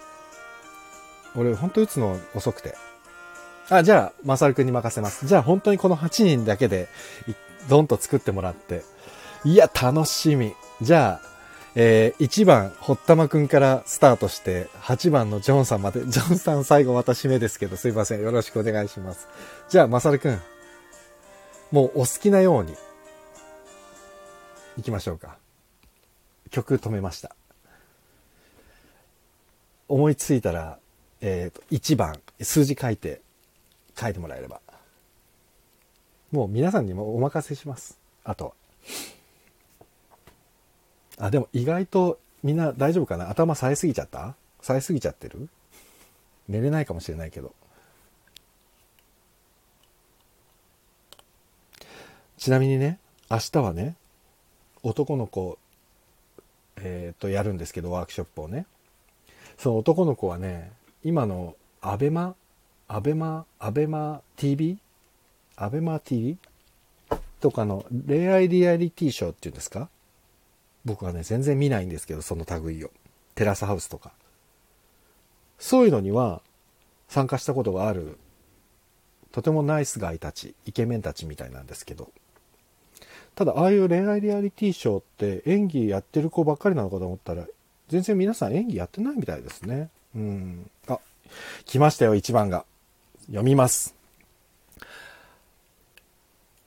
俺、ほんと打つの遅くて。あ、じゃあ、まさるくんに任せます。じゃあ、本当にこの8人だけで、どんと作ってもらって。いや、楽しみ。じゃあ、えー、1番、堀田真くんからスタートして、8番のジョンさんまで。ジョンさん最後また締めですけど、すいません。よろしくお願いします。じゃあ、まさるくん。もうお好きなように、行きましょうか。曲止めました。思いついたら、えっ、ー、と、1番、数字書いて、書いてもらえれば。もう皆さんにもお任せします。あとは。あ、でも意外とみんな大丈夫かな？頭冴えすぎちゃった？冴えすぎちゃってる？寝れないかもしれないけど。ちなみにね、明日はね、男の子、えっ、ー、と、やるんですけど、ワークショップをね。その男の子はね、今のアベマ、アベマ、アベマ TV? アベマ TV? とかの恋愛リアリティショーっていうんですか？僕はね、全然見ないんですけど、その類を。テラスハウスとか。そういうのには参加したことがある、とてもナイスガイたち、イケメンたちみたいなんですけど。ただ、ああいう恋愛リアリティショーって演技やってる子ばっかりなのかと思ったら、全然皆さん演技やってないみたいですね。うん。あ、来ましたよ、1番が。読みます。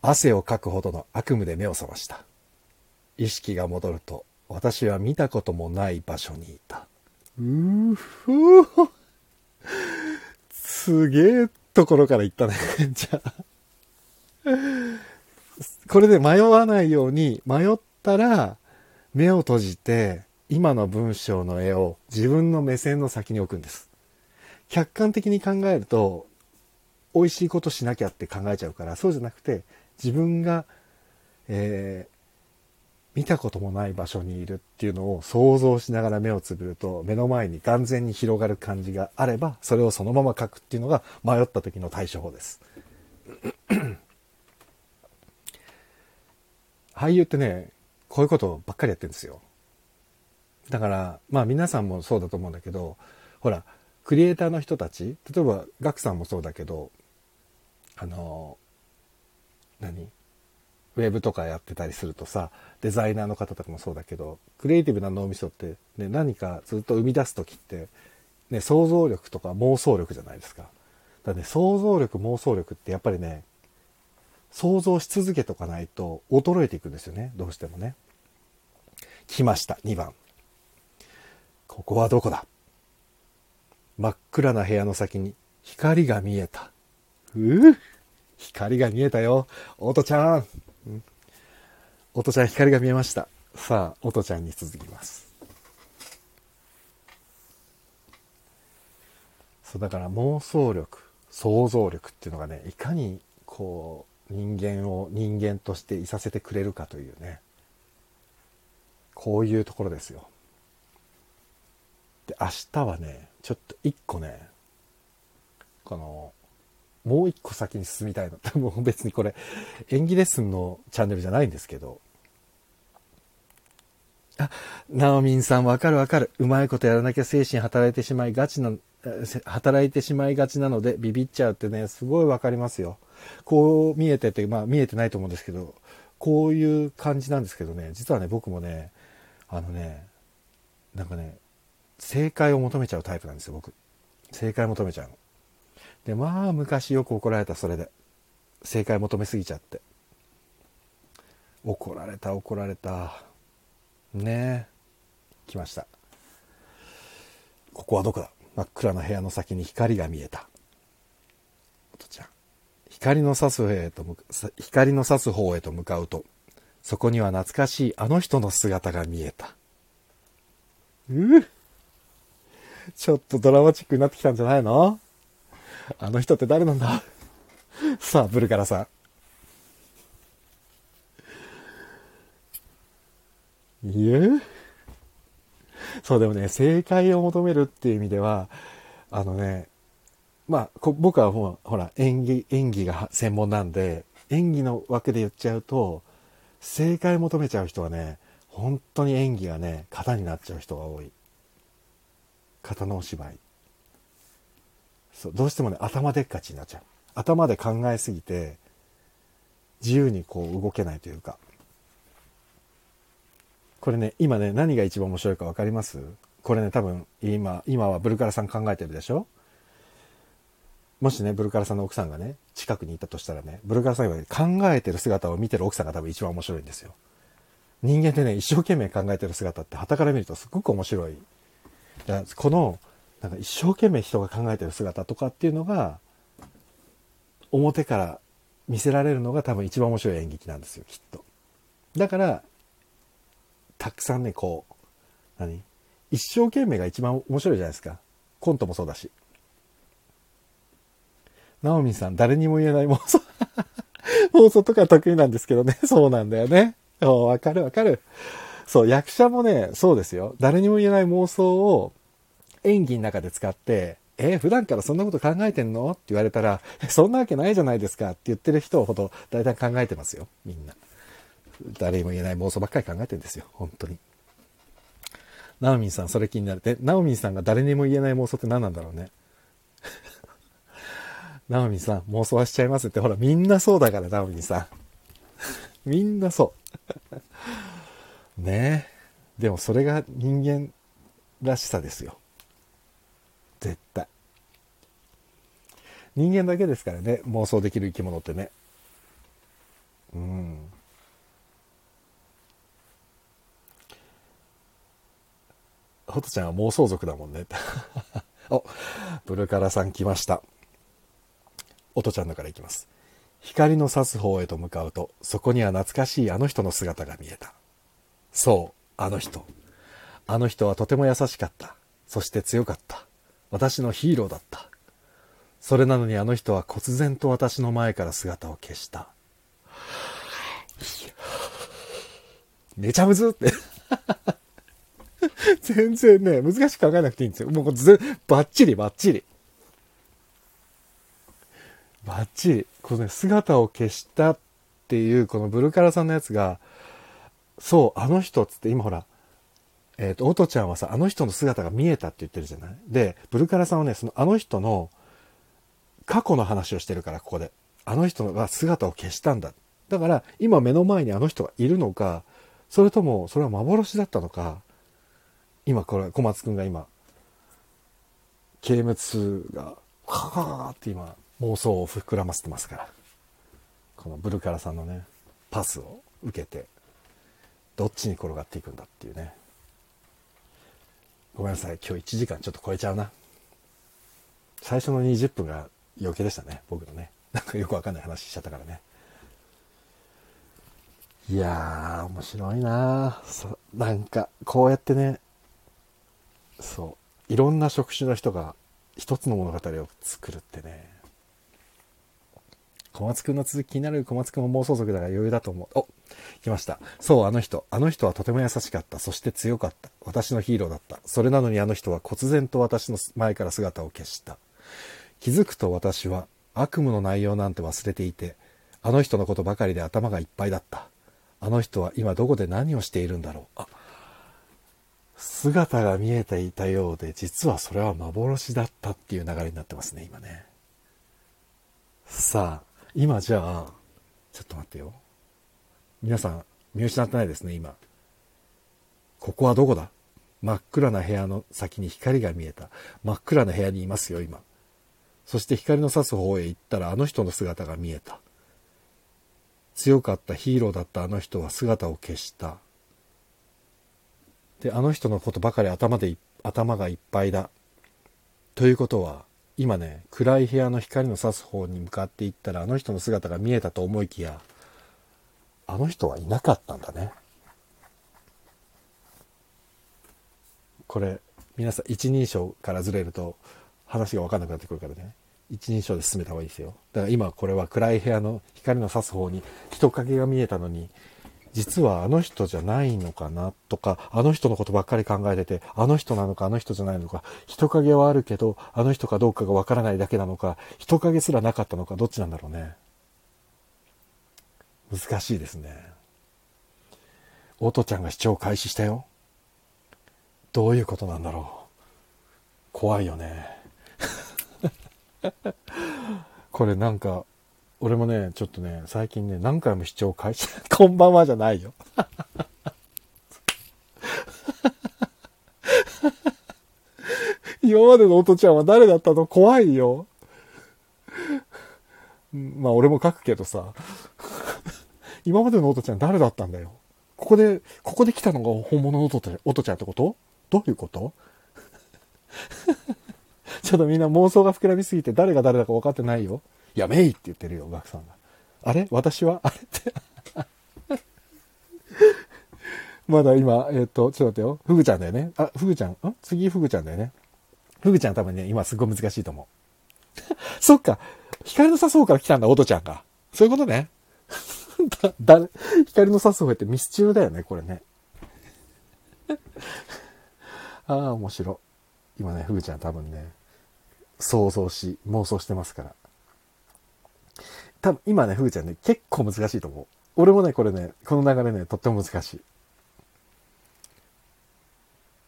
汗をかくほどの悪夢で目を覚ました。意識が戻ると、私は見たこともない場所にいた。うーふー。すげえところから行ったね。じゃあ。これで迷わないように、迷ったら、目を閉じて、今の文章の絵を自分の目線の先に置くんです。客観的に考えると、美味しいことしなきゃって考えちゃうから、そうじゃなくて、自分が、えー、見たこともない場所にいるっていうのを想像しながら目をつぶると、目の前に眼前に広がる感じがあれば、それをそのまま書くっていうのが迷った時の対処法です。俳優ってね、こういうことばっかりやってるんですよ。だから、まあ皆さんもそうだと思うんだけど、ほら、クリエイターの人たち、例えばガクさんもそうだけど、あの、何？ウェブとかやってたりするとさ、デザイナーの方とかもそうだけど、クリエイティブな脳みそって、ね、何かずっと生み出す時って、ね、想像力とか妄想力じゃないですか。だからね、想像力、妄想力ってやっぱりね、想像し続けとかないと衰えていくんですよね。どうしてもね。来ました、2番。ここはどこだ？真っ暗な部屋の先に光が見えた。うぅ光が見えたよ。おとちゃん。うん、おとちゃん光が見えました。さあ、おとちゃんに続きます。そう、だから妄想力、想像力っていうのがね、いかにこう、人間を人間としていさせてくれるかというね、こういうところですよ。で、明日はね、ちょっと一個ね、この、もう一個先に進みたいの。もう別にこれ、演技レッスンのチャンネルじゃないんですけど。あ、ナオミンさんわかるわかる。うまいことやらなきゃ精神働いてしまいがちな、働いてしまいがちなのでビビっちゃうってね、すごいわかりますよ。こう見えてて、まあ見えてないと思うんですけど、こういう感じなんですけどね、実はね、僕もね、あのね、なんかね、正解を求めちゃうタイプなんですよ、僕。正解求めちゃうの。で、まあ、昔よく怒られた、それで。正解求めすぎちゃって。怒られた、怒られた。ねえ。来ました。ここはどこだ？真っ暗な部屋の先に光が見えた。おとちゃん。光の差す方へと光の差す方へと向かうと、そこには懐かしいあの人の姿が見えた。うちょっとドラマチックになってきたんじゃないの？あの人って誰なんだ？さあ、ブルカラさん。いえ？そうでもね、正解を求めるっていう意味では、あのね、まあ、僕は、ほら、演技、演技が専門なんで、演技の枠で言っちゃうと、正解求めちゃう人はね、本当に演技がね、型になっちゃう人が多い。型のお芝居。そう、どうしてもね、頭でっかちになっちゃう。頭で考えすぎて、自由にこう動けないというか。これね、今ね、何が一番面白いか分かります？これね、多分、今、今はブルカラさん考えてるでしょ？もしね、ブルカラさんの奥さんがね、近くにいたとしたらね、ブルカラさんが考えてる姿を見てる奥さんが多分一番面白いんですよ。人間ってね、一生懸命考えてる姿って旗から見るとすごく面白い。だからこの、なんか一生懸命人が考えてる姿とかっていうのが、表から見せられるのが多分一番面白い演劇なんですよ、きっと。だから、たくさんね、こう、何？一生懸命が一番面白いじゃないですか。コントもそうだし。ナオミさん、誰にも言えない妄想。妄想とか得意なんですけどね。そうなんだよね。わかるわかる。そう、役者もね、そうですよ。誰にも言えない妄想を演技の中で使って、えー、普段からそんなこと考えてんの？って言われたら、そんなわけないじゃないですかって言ってる人ほど大体考えてますよ。みんな。誰にも言えない妄想ばっかり考えてるんですよ。本当に。ナオミンさん、それ気になる。で、ナオミンさんが誰にも言えない妄想って何なんだろうね。ナオミンさん、妄想はしちゃいますって、ほら、みんなそうだから、ナオミンさん。みんなそう。ねえ。でもそれが人間らしさですよ。絶対。人間だけですからね、妄想できる生き物ってね。うん。ホトちゃんは妄想族だもんね。お、ブルカラさん来ました。おとちゃんのからいきます。光の差す方へと向かうと、そこには懐かしいあの人の姿が見えた。そう、あの人。あの人はとても優しかった。そして強かった。私のヒーローだった。それなのにあの人は忽然と私の前から姿を消した。めちゃむずって 全然ね、難しく考えなくていいんですよ。もうず、バッチリバッチリ。バッチリ。このね、姿を消したっていう、このブルカラさんのやつが、そう、あの人っつって今ほら、えっ、ー、と、オトちゃんはさ、あの人の姿が見えたって言ってるじゃない？で、ブルカラさんはね、そのあの人の過去の話をしてるから、ここで。あの人が姿を消したんだ。だから、今目の前にあの人がいるのか、それとも、それは幻だったのか、今これ小松くんが今刑務数がカカカって今妄想を膨らませてますからこのブルカラさんのねパスを受けてどっちに転がっていくんだっていうねごめんなさい。今日1時間ちょっと超えちゃうな。最初の20分が余計でしたね。僕のね。なんかよくわかんない話しちゃったからね。いやー面白いな。そなんかこうやってねそういろんな職種の人が一つの物語を作るってね。小松くんの続き気になる小松くんも妄想族だから余裕だと思う。お来ました。そう、あの人。あの人はとても優しかった。そして強かった。私のヒーローだった。それなのにあの人は忽然と私の前から姿を消した。気づくと私は悪夢の内容なんて忘れていて、あの人のことばかりで頭がいっぱいだった。あの人は今どこで何をしているんだろう。あ、姿が見えていたようで、実はそれは幻だったっていう流れになってますね、今ね。さあ、今じゃあ、ちょっと待ってよ。皆さん、見失ってないですね、今。ここはどこだ？真っ暗な部屋の先に光が見えた。真っ暗な部屋にいますよ、今。そして光の差す方へ行ったらあの人の姿が見えた。強かったヒーローだったあの人は姿を消した。で、あの人のことばかり頭で、頭がいっぱいだ。ということは、今ね、暗い部屋の光の差す方に向かっていったらあの人の姿が見えたと思いきや、あの人はいなかったんだね。これ、皆さん一人称からずれると話が分かんなくなってくるからね。一人称で進めた方がいいですよ。だから今これは暗い部屋の光の差す方に人影が見えたのに、実はあの人じゃないのかなとか、あの人のことばっかり考えてて、あの人なのかあの人じゃないのか、人影はあるけど、あの人かどうかがわからないだけなのか、人影すらなかったのか、どっちなんだろうね。難しいですね。オトちゃんが視聴開始したよ。どういうことなんだろう。怖いよね。これなんか、俺もね、ちょっとね、最近ね、何回も視聴開始、こんばんはじゃないよ。今までの音ちゃんは誰だったの？怖いよ。まあ俺も書くけどさ。今までの音ちゃん誰だったんだよ？ここで、ここで来たのが本物の音ちゃん音ちゃんってこと？どういうこと？ちょっとみんな妄想が膨らみすぎて誰が誰だか分かってないよ。やめいって言ってるよ、ガクさんが。あれ？私は？あれ？って まだ今、えっ、ー、と、ちょっと待ってよ。フグちゃんだよね。あ、フグちゃん？ん？次フグちゃんだよね。フグちゃん多分ね、今すっごい難しいと思う。そっか。光のさそうから来たんだ、オトちゃんが。そういうことね。だ、光のさす方ってミスチルだよね、これね。ああ、面白。今ね、フグちゃん多分ね、想像し、妄想してますから。多分今ね、フグちゃんね、結構難しいと思う。俺もね、これね、この流れね、とっても難しい。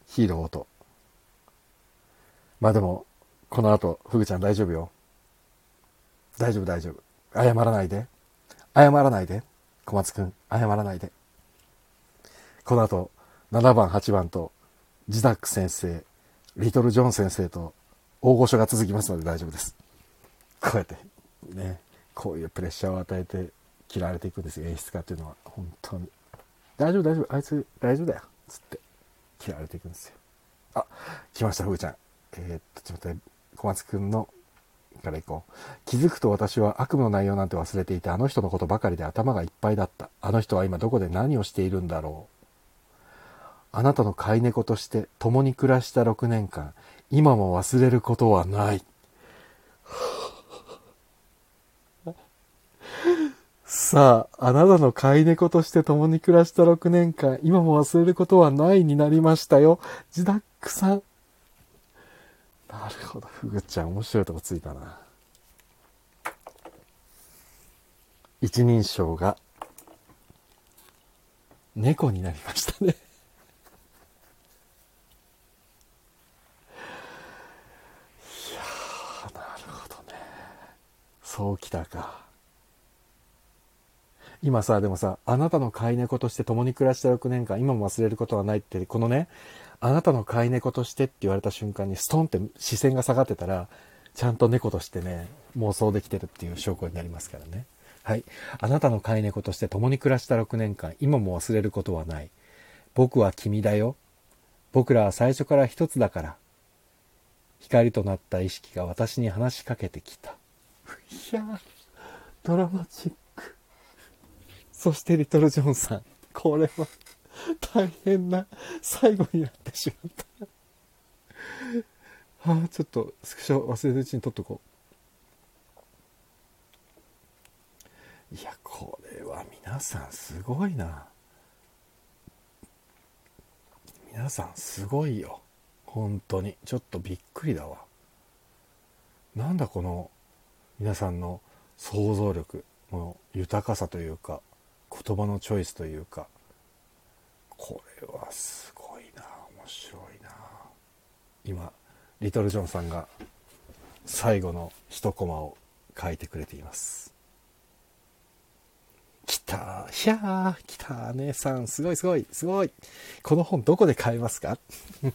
ヒーローと。まあでも、この後、フグちゃん大丈夫よ。大丈夫大丈夫。謝らないで。謝らないで。小松くん、謝らないで。この後、7番、8番と、ジダック先生、リトル・ジョン先生と、大御所が続きますので大丈夫です。こうやって、ね、こういうプレッシャーを与えて嫌われていくんですよ、演出家っていうのは。本当に。大丈夫、大丈夫、あいつ大丈夫だよ。つって、嫌われていくんですよ。あ、来ました、ふーちゃん。えー、っと、ちょっと待って、小松くんのから行こう。気づくと私は悪夢の内容なんて忘れていて、あの人のことばかりで頭がいっぱいだった。あの人は今どこで何をしているんだろう。あなたの飼い猫として共に暮らした6年間、今も忘れることはない。さあ、あなたの飼い猫として共に暮らした6年間、今も忘れることはないになりましたよ。ジダックさん。なるほど。ふぐちゃん面白いとこついたな。一人称が猫になりましたねいやーなるほどね。そうきたか。今さ、でもさ、あなたの飼い猫として共に暮らした6年間、今も忘れることはないって、このね、あなたの飼い猫としてって言われた瞬間にストンって視線が下がってたら、ちゃんと猫としてね、妄想できてるっていう証拠になりますからね。はい。あなたの飼い猫として共に暮らした6年間、今も忘れることはない。僕は君だよ。僕らは最初から一つだから。光となった意識が私に話しかけてきた。いやドラマチック。そしてリトル・ジョンさん。これは大変な最後になってしまったはあ、ちょっとスクショ忘れずうちに撮っとこう。いや、これは皆さんすごいな。皆さんすごいよ。本当に。ちょっとびっくりだわ。なんだこの皆さんの想像力の豊かさというか、言葉のチョイスというか、これはすごいな面白いな今リトル・ジョンさんが最後の一コマを書いてくれています来た。ひゃー、来た姉さん。すごいすごい、すごい。この本どこで買えますか？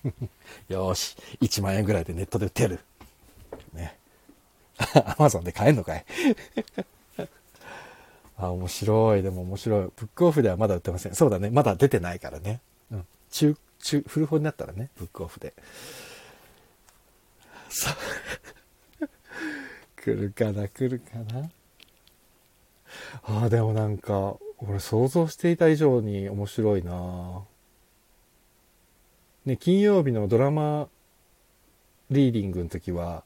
よし。1万円ぐらいでネットで売ってやる。ね。アマゾンで買えんのかい？あ、面白い。でも面白い。ブックオフではまだ売ってません。そうだね。まだ出てないからね。うん。中、中、古本になったらね、ブックオフで。さ、来るかな、来るかな？ああ、でもなんか、俺想像していた以上に面白いなね、金曜日のドラマリーディングの時は、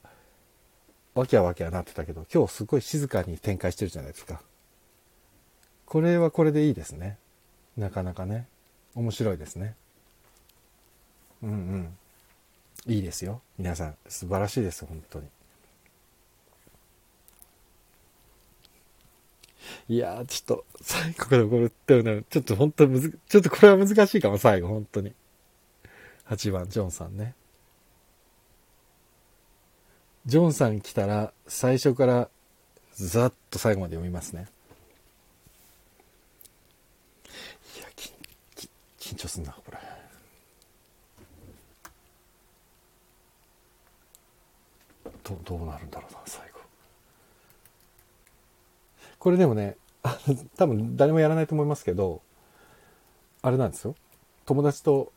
わきゃわきゃなってたけど、今日すごい静かに展開してるじゃないですか。これはこれでいいですね。なかなかね。面白いですね。うんうん。いいですよ。皆さん、素晴らしいです、本当に。いやー、ちょっと、最後からこれってね、ちょっと本当むず、ちょっとこれは難しいかも、最後、本当に。8番、ジョンさんね。ジョンさん来たら、最初からざっと最後まで読みますね。いや、緊張すんな、これ。どどうなるんだろうな、最後。これでもね、多分誰もやらないと思いますけど、あれなんですよ。友達と、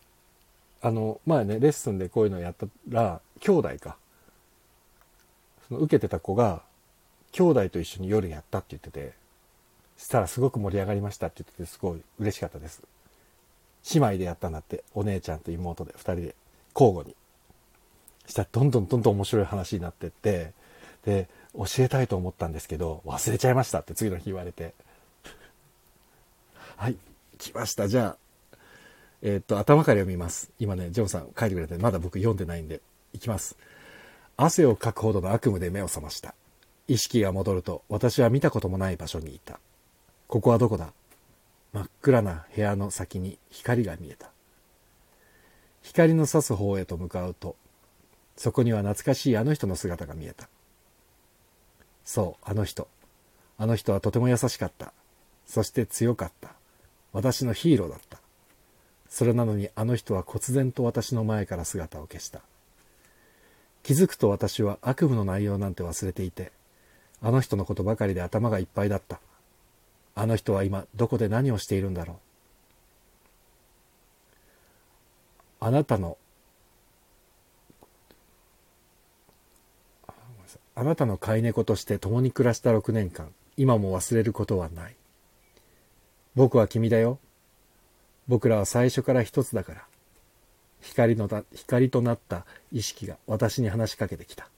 あの、前ね、レッスンでこういうのやったら、兄弟か。その受けてた子が、兄弟と一緒に夜やったって言ってて、したらすごく盛り上がりましたって言ってて、すごい嬉しかったです。姉妹でやったんだって、お姉ちゃんと妹で、二人で、交互に。したらどんどんどんどん面白い話になってって、で、教えたいと思ったんですけど、忘れちゃいましたって次の日言われて。はい、来ました。じゃあ、えー、っと、頭から読みます。今ね、ジョンさん書いてくれて、まだ僕読んでないんで、いきます。汗をかくほどの悪夢で目を覚ました。意識が戻ると、私は見たこともない場所にいた。ここはどこだ？真っ暗な部屋の先に光が見えた。光の差す方へと向かうと、そこには懐かしいあの人の姿が見えた。そう、あの人。あの人はとても優しかった。そして強かった。私のヒーローだった。それなのにあの人は忽然と私の前から姿を消した。気づくと私は悪夢の内容なんて忘れていて、あの人のことばかりで頭がいっぱいだった。あの人は今どこで何をしているんだろう。あなたのあなたの飼い猫として共に暮らした6年間、今も忘れることはない。僕は君だよ。僕らは最初から一つだから。光のだ光となった意識が私に話しかけてきた。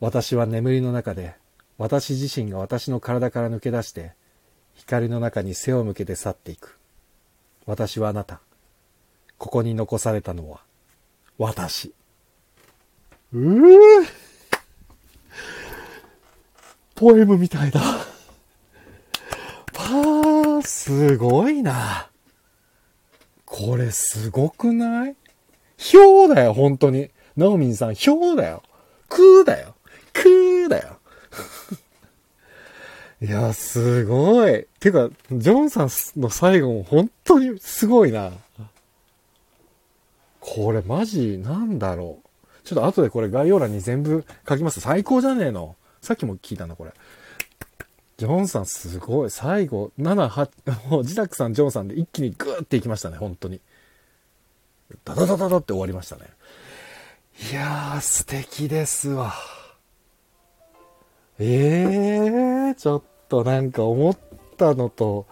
私は眠りの中で、私自身が私の体から抜け出して、光の中に背を向けて去っていく。私はあなた。ここに残されたのは、私。うぅポエムみたいだ。パー、すごいな。これすごくない？ひょうだよ、本当に。ナオミンさん、ひょうだよ。くーだよ。くーだよ。いや、すごい。てか、ジョンさんの最後も本当にすごいな。これマジなんだろう。ちょっと後でこれ概要欄に全部書きます。最高じゃねえの。さっきも聞いたんだ、これ。ジョンさんすごい。最後、7、8、もう自宅さん、ジョンさんで一気にグーっていきましたね、本当に。ダダダダダって終わりましたね。いやー、素敵ですわ。ええー、ちょっとなんか思ったのと、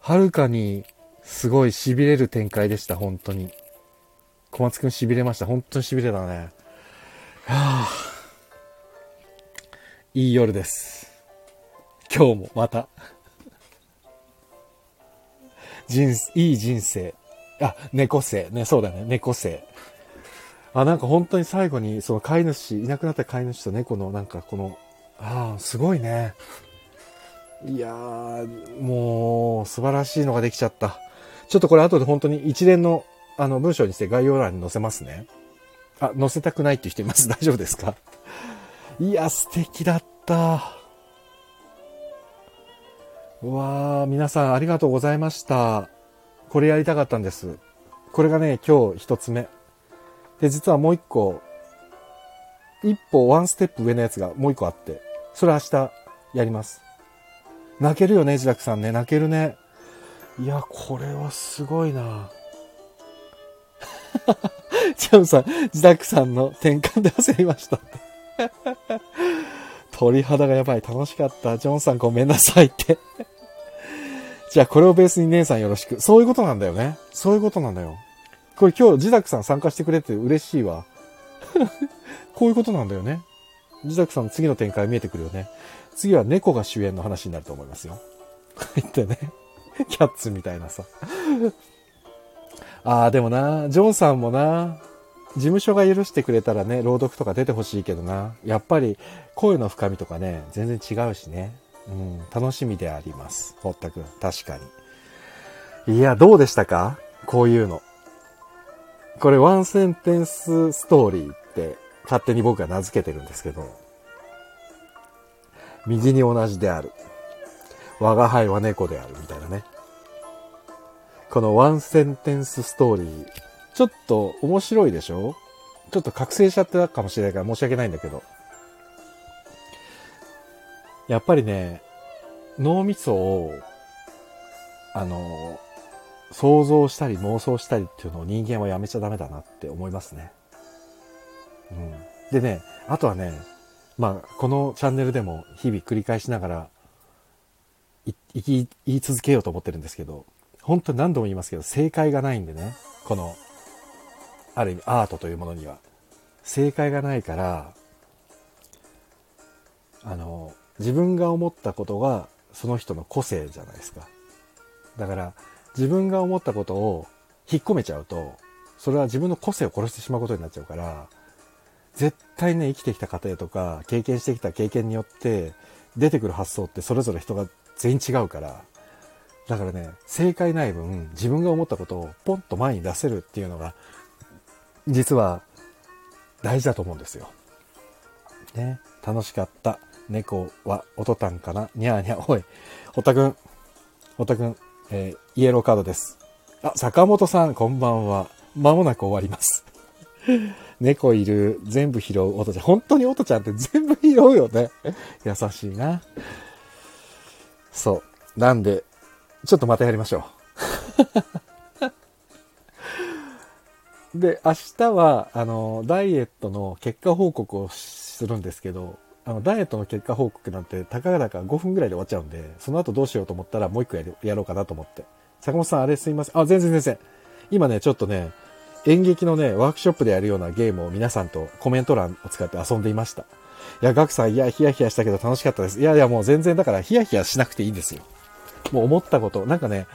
はるかにすごい痺れる展開でした、本当に。小松くん痺れました。本当に痺れたね。はぁ。いい夜です。今日もまた。人、いい人生。あ、猫生。ね、そうだね。猫生。あ、なんか本当に最後に、その飼い主、いなくなった飼い主と猫のなんかこの、ああ、すごいね。いやー、もう、素晴らしいのができちゃった。ちょっとこれ後で本当に一連の、あの、文章にして概要欄に載せますね。あ、載せたくないっていう人います 大丈夫ですか？いや、素敵だった。うわー、皆さんありがとうございました。これやりたかったんです。これがね、今日一つ目。で、実はもう一個、一歩ワンステップ上のやつがもう一個あって、それ明日やります。泣けるよね、ジダクさんね。泣けるね。いや、これはすごいな。チャムさん、ジダクさんの転換で焦りました。鳥肌がやばい。楽しかった。ジョンさんごめんなさいって。じゃあこれをベースに姉さんよろしく。そういうことなんだよね。そういうことなんだよ。これ今日ジダクさん参加してくれて嬉しいわ。こういうことなんだよね。ジダクさんの次の展開見えてくるよね。次は猫が主演の話になると思いますよ。言ってね。キャッツみたいなさ。ああ、でもな、ジョンさんもな、事務所が許してくれたらね、朗読とか出てほしいけどな、やっぱり声の深みとかね、全然違うしね。うん、楽しみであります。堀田くん、確かに。いや、どうでしたか？こういうの。これ、ワンセンテンスストーリーって、勝手に僕が名付けてるんですけど、右に同じである。我が輩は猫である、みたいなね。このワンセンテンスストーリー、ちょっと面白いでしょ？ちょっと覚醒しちゃってたかもしれないから申し訳ないんだけど。やっぱりね、脳みそを、あの、想像したり妄想したりっていうのを人間はやめちゃダメだなって思いますね。うん。でね、あとはね、まあ、このチャンネルでも日々繰り返しながら、い、いき、言い続けようと思ってるんですけど、本当に何度も言いますけど、正解がないんでね、この、ある意味アートというものには。正解がないから、あの、自分が思ったことがその人の個性じゃないですか。だから、自分が思ったことを引っ込めちゃうと、それは自分の個性を殺してしまうことになっちゃうから、絶対ね、生きてきた過程とか、経験してきた経験によって、出てくる発想ってそれぞれ人が全員違うから、だからね、正解ない分、自分が思ったことをポンと前に出せるっていうのが、実は大事だと思うんですよ。ね、楽しかった。猫はおとたんかな？にゃーにゃー。おい、堀田くん、堀田くん、えーイエローカードです。あ、坂本さん、こんばんは。まもなく終わります。猫いる、全部拾う、おとちゃん。本当におとちゃんって全部拾うよね。優しいな。そう。なんで、ちょっとまたやりましょう。で、明日は、あの、ダイエットの結果報告をするんですけど、あの、ダイエットの結果報告なんて、たかがだか5分ぐらいで終わっちゃうんで、その後どうしようと思ったらもう一個やるやろうかなと思って。坂本さん、あれすいません。あ、全然全然。今ね、ちょっとね、演劇のね、ワークショップでやるようなゲームを皆さんとコメント欄を使って遊んでいました。いや、ガクさん、いや、ヒヤヒヤしたけど楽しかったです。いやいや、もう全然だからヒヤヒヤしなくていいんですよ。もう思ったこと、なんかね、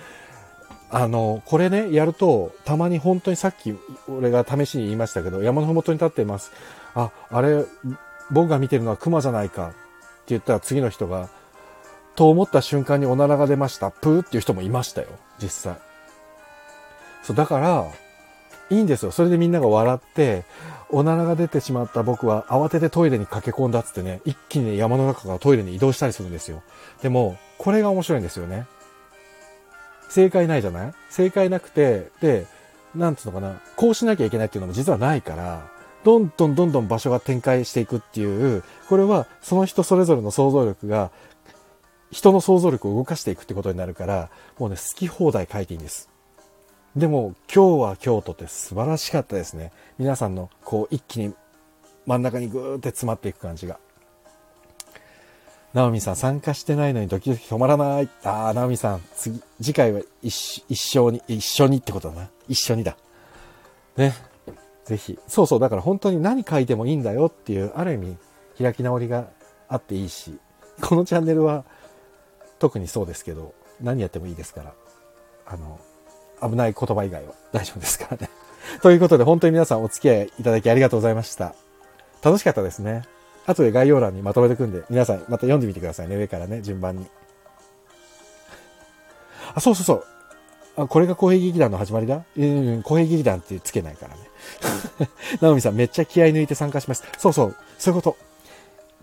あの、これね、やると、たまに本当にさっき、俺が試しに言いましたけど、山のふもとに立っています。あ、あれ、僕が見てるのは熊じゃないかって言ったら次の人が、と思った瞬間におならが出ました。プーっていう人もいましたよ、実際。そう、だから、いいんですよ。それでみんなが笑って、おならが出てしまった僕は慌ててトイレに駆け込んだっつってね、一気にね山の中からトイレに移動したりするんですよ。でも、これが面白いんですよね。正解ないじゃない？正解なくて、で、なんつうのかな、こうしなきゃいけないっていうのも実はないから、どんどんどんどん場所が展開していくっていう、これはその人それぞれの想像力が、人の想像力を動かしていくってことになるから、もうね、好き放題書いていいんです。でも、今日は京都って素晴らしかったですね。皆さんの、こう、一気に真ん中にぐーって詰まっていく感じが。ナオミさん、参加してないのにドキドキ止まらない。あー、ナオミさん、次、次回は一一緒に、一緒にってことだな。一緒にだ。ね。ぜひ。そうそう、だから本当に何書いてもいいんだよっていう、ある意味、開き直りがあっていいし、このチャンネルは特にそうですけど、何やってもいいですから、あの、危ない言葉以外は大丈夫ですからね。ということで、本当に皆さんお付き合いいただきありがとうございました。楽しかったですね。後で概要欄にまとめてくんで、皆さんまた読んでみてくださいね。上からね、順番に。あ、そうそうそう。あ、これが公平劇団の始まりだ？うん、公平劇団ってつけないからね。ナオミさんめっちゃ気合い抜いて参加します。そうそう、そういうこと。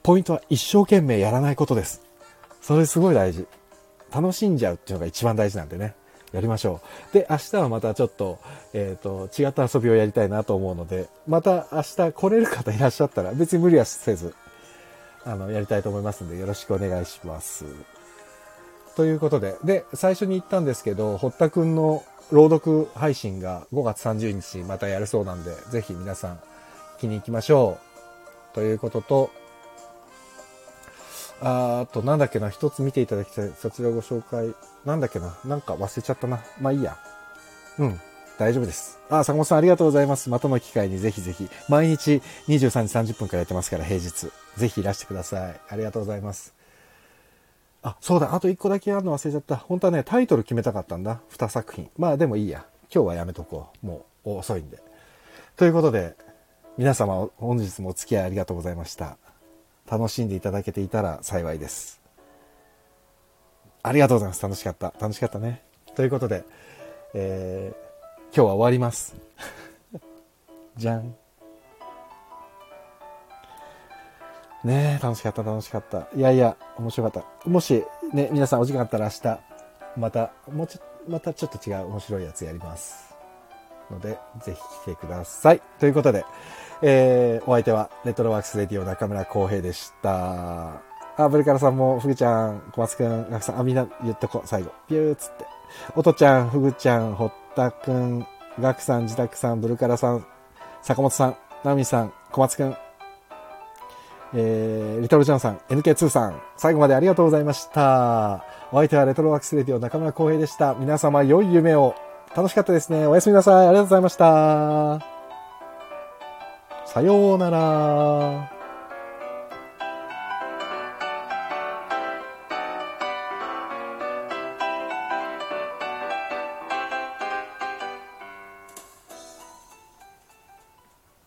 ポイントは一生懸命やらないことです。それすごい大事。楽しんじゃうっていうのが一番大事なんでね。やりましょう。で、明日はまたちょっと、えっ、ー、と、違った遊びをやりたいなと思うので、また明日来れる方いらっしゃったら、別に無理はせず、あの、やりたいと思いますんで、よろしくお願いします。ということで、で、最初に言ったんですけど、堀田くんの朗読配信が5月30日またやるそうなんで、ぜひ皆さん、気に行きましょう。ということと、あと、なんだっけな、一つ見ていただきたい。そちらご紹介。なんだっけな、なんか忘れちゃったな。まあいいや。うん。大丈夫です。あ、坂本さんありがとうございます。またの機会にぜひぜひ。毎日23時30分からやってますから、平日。ぜひいらしてください。ありがとうございます。あ、そうだ。あと一個だけあるの忘れちゃった。本当はね、タイトル決めたかったんだ。二作品。まあでもいいや。今日はやめとこう。もう遅いんで。ということで、皆様本日もお付き合いありがとうございました。楽しんでいただけていたら幸いです。ありがとうございます。楽しかった。楽しかったね。ということで、えー、今日は終わります。じゃん。ねえ、楽しかった、楽しかった。いやいや、面白かった。もし、ね、皆さんお時間あったら明日、また、もうちょ、またちょっと違う面白いやつやります。ので、ぜひ来てください。ということで、えー、お相手は、レトロワークスレディオ中村浩平でした。あ、ブルカラさんも、ふぐちゃん、小松くん、ガクさん、あ、みんな言っとこう、最後。ピューっつって。おとちゃん、ふぐちゃん、堀田くん、ガクさん、自宅さん、ブルカラさん、坂本さん、ナミさん、小松くん、えー、リトルジャンさん、NK2 さん、最後までありがとうございました。お相手はレトロワークスレディオ中村浩平でした。皆様良い夢を。楽しかったですね。おやすみなさい。ありがとうございました。さようなら。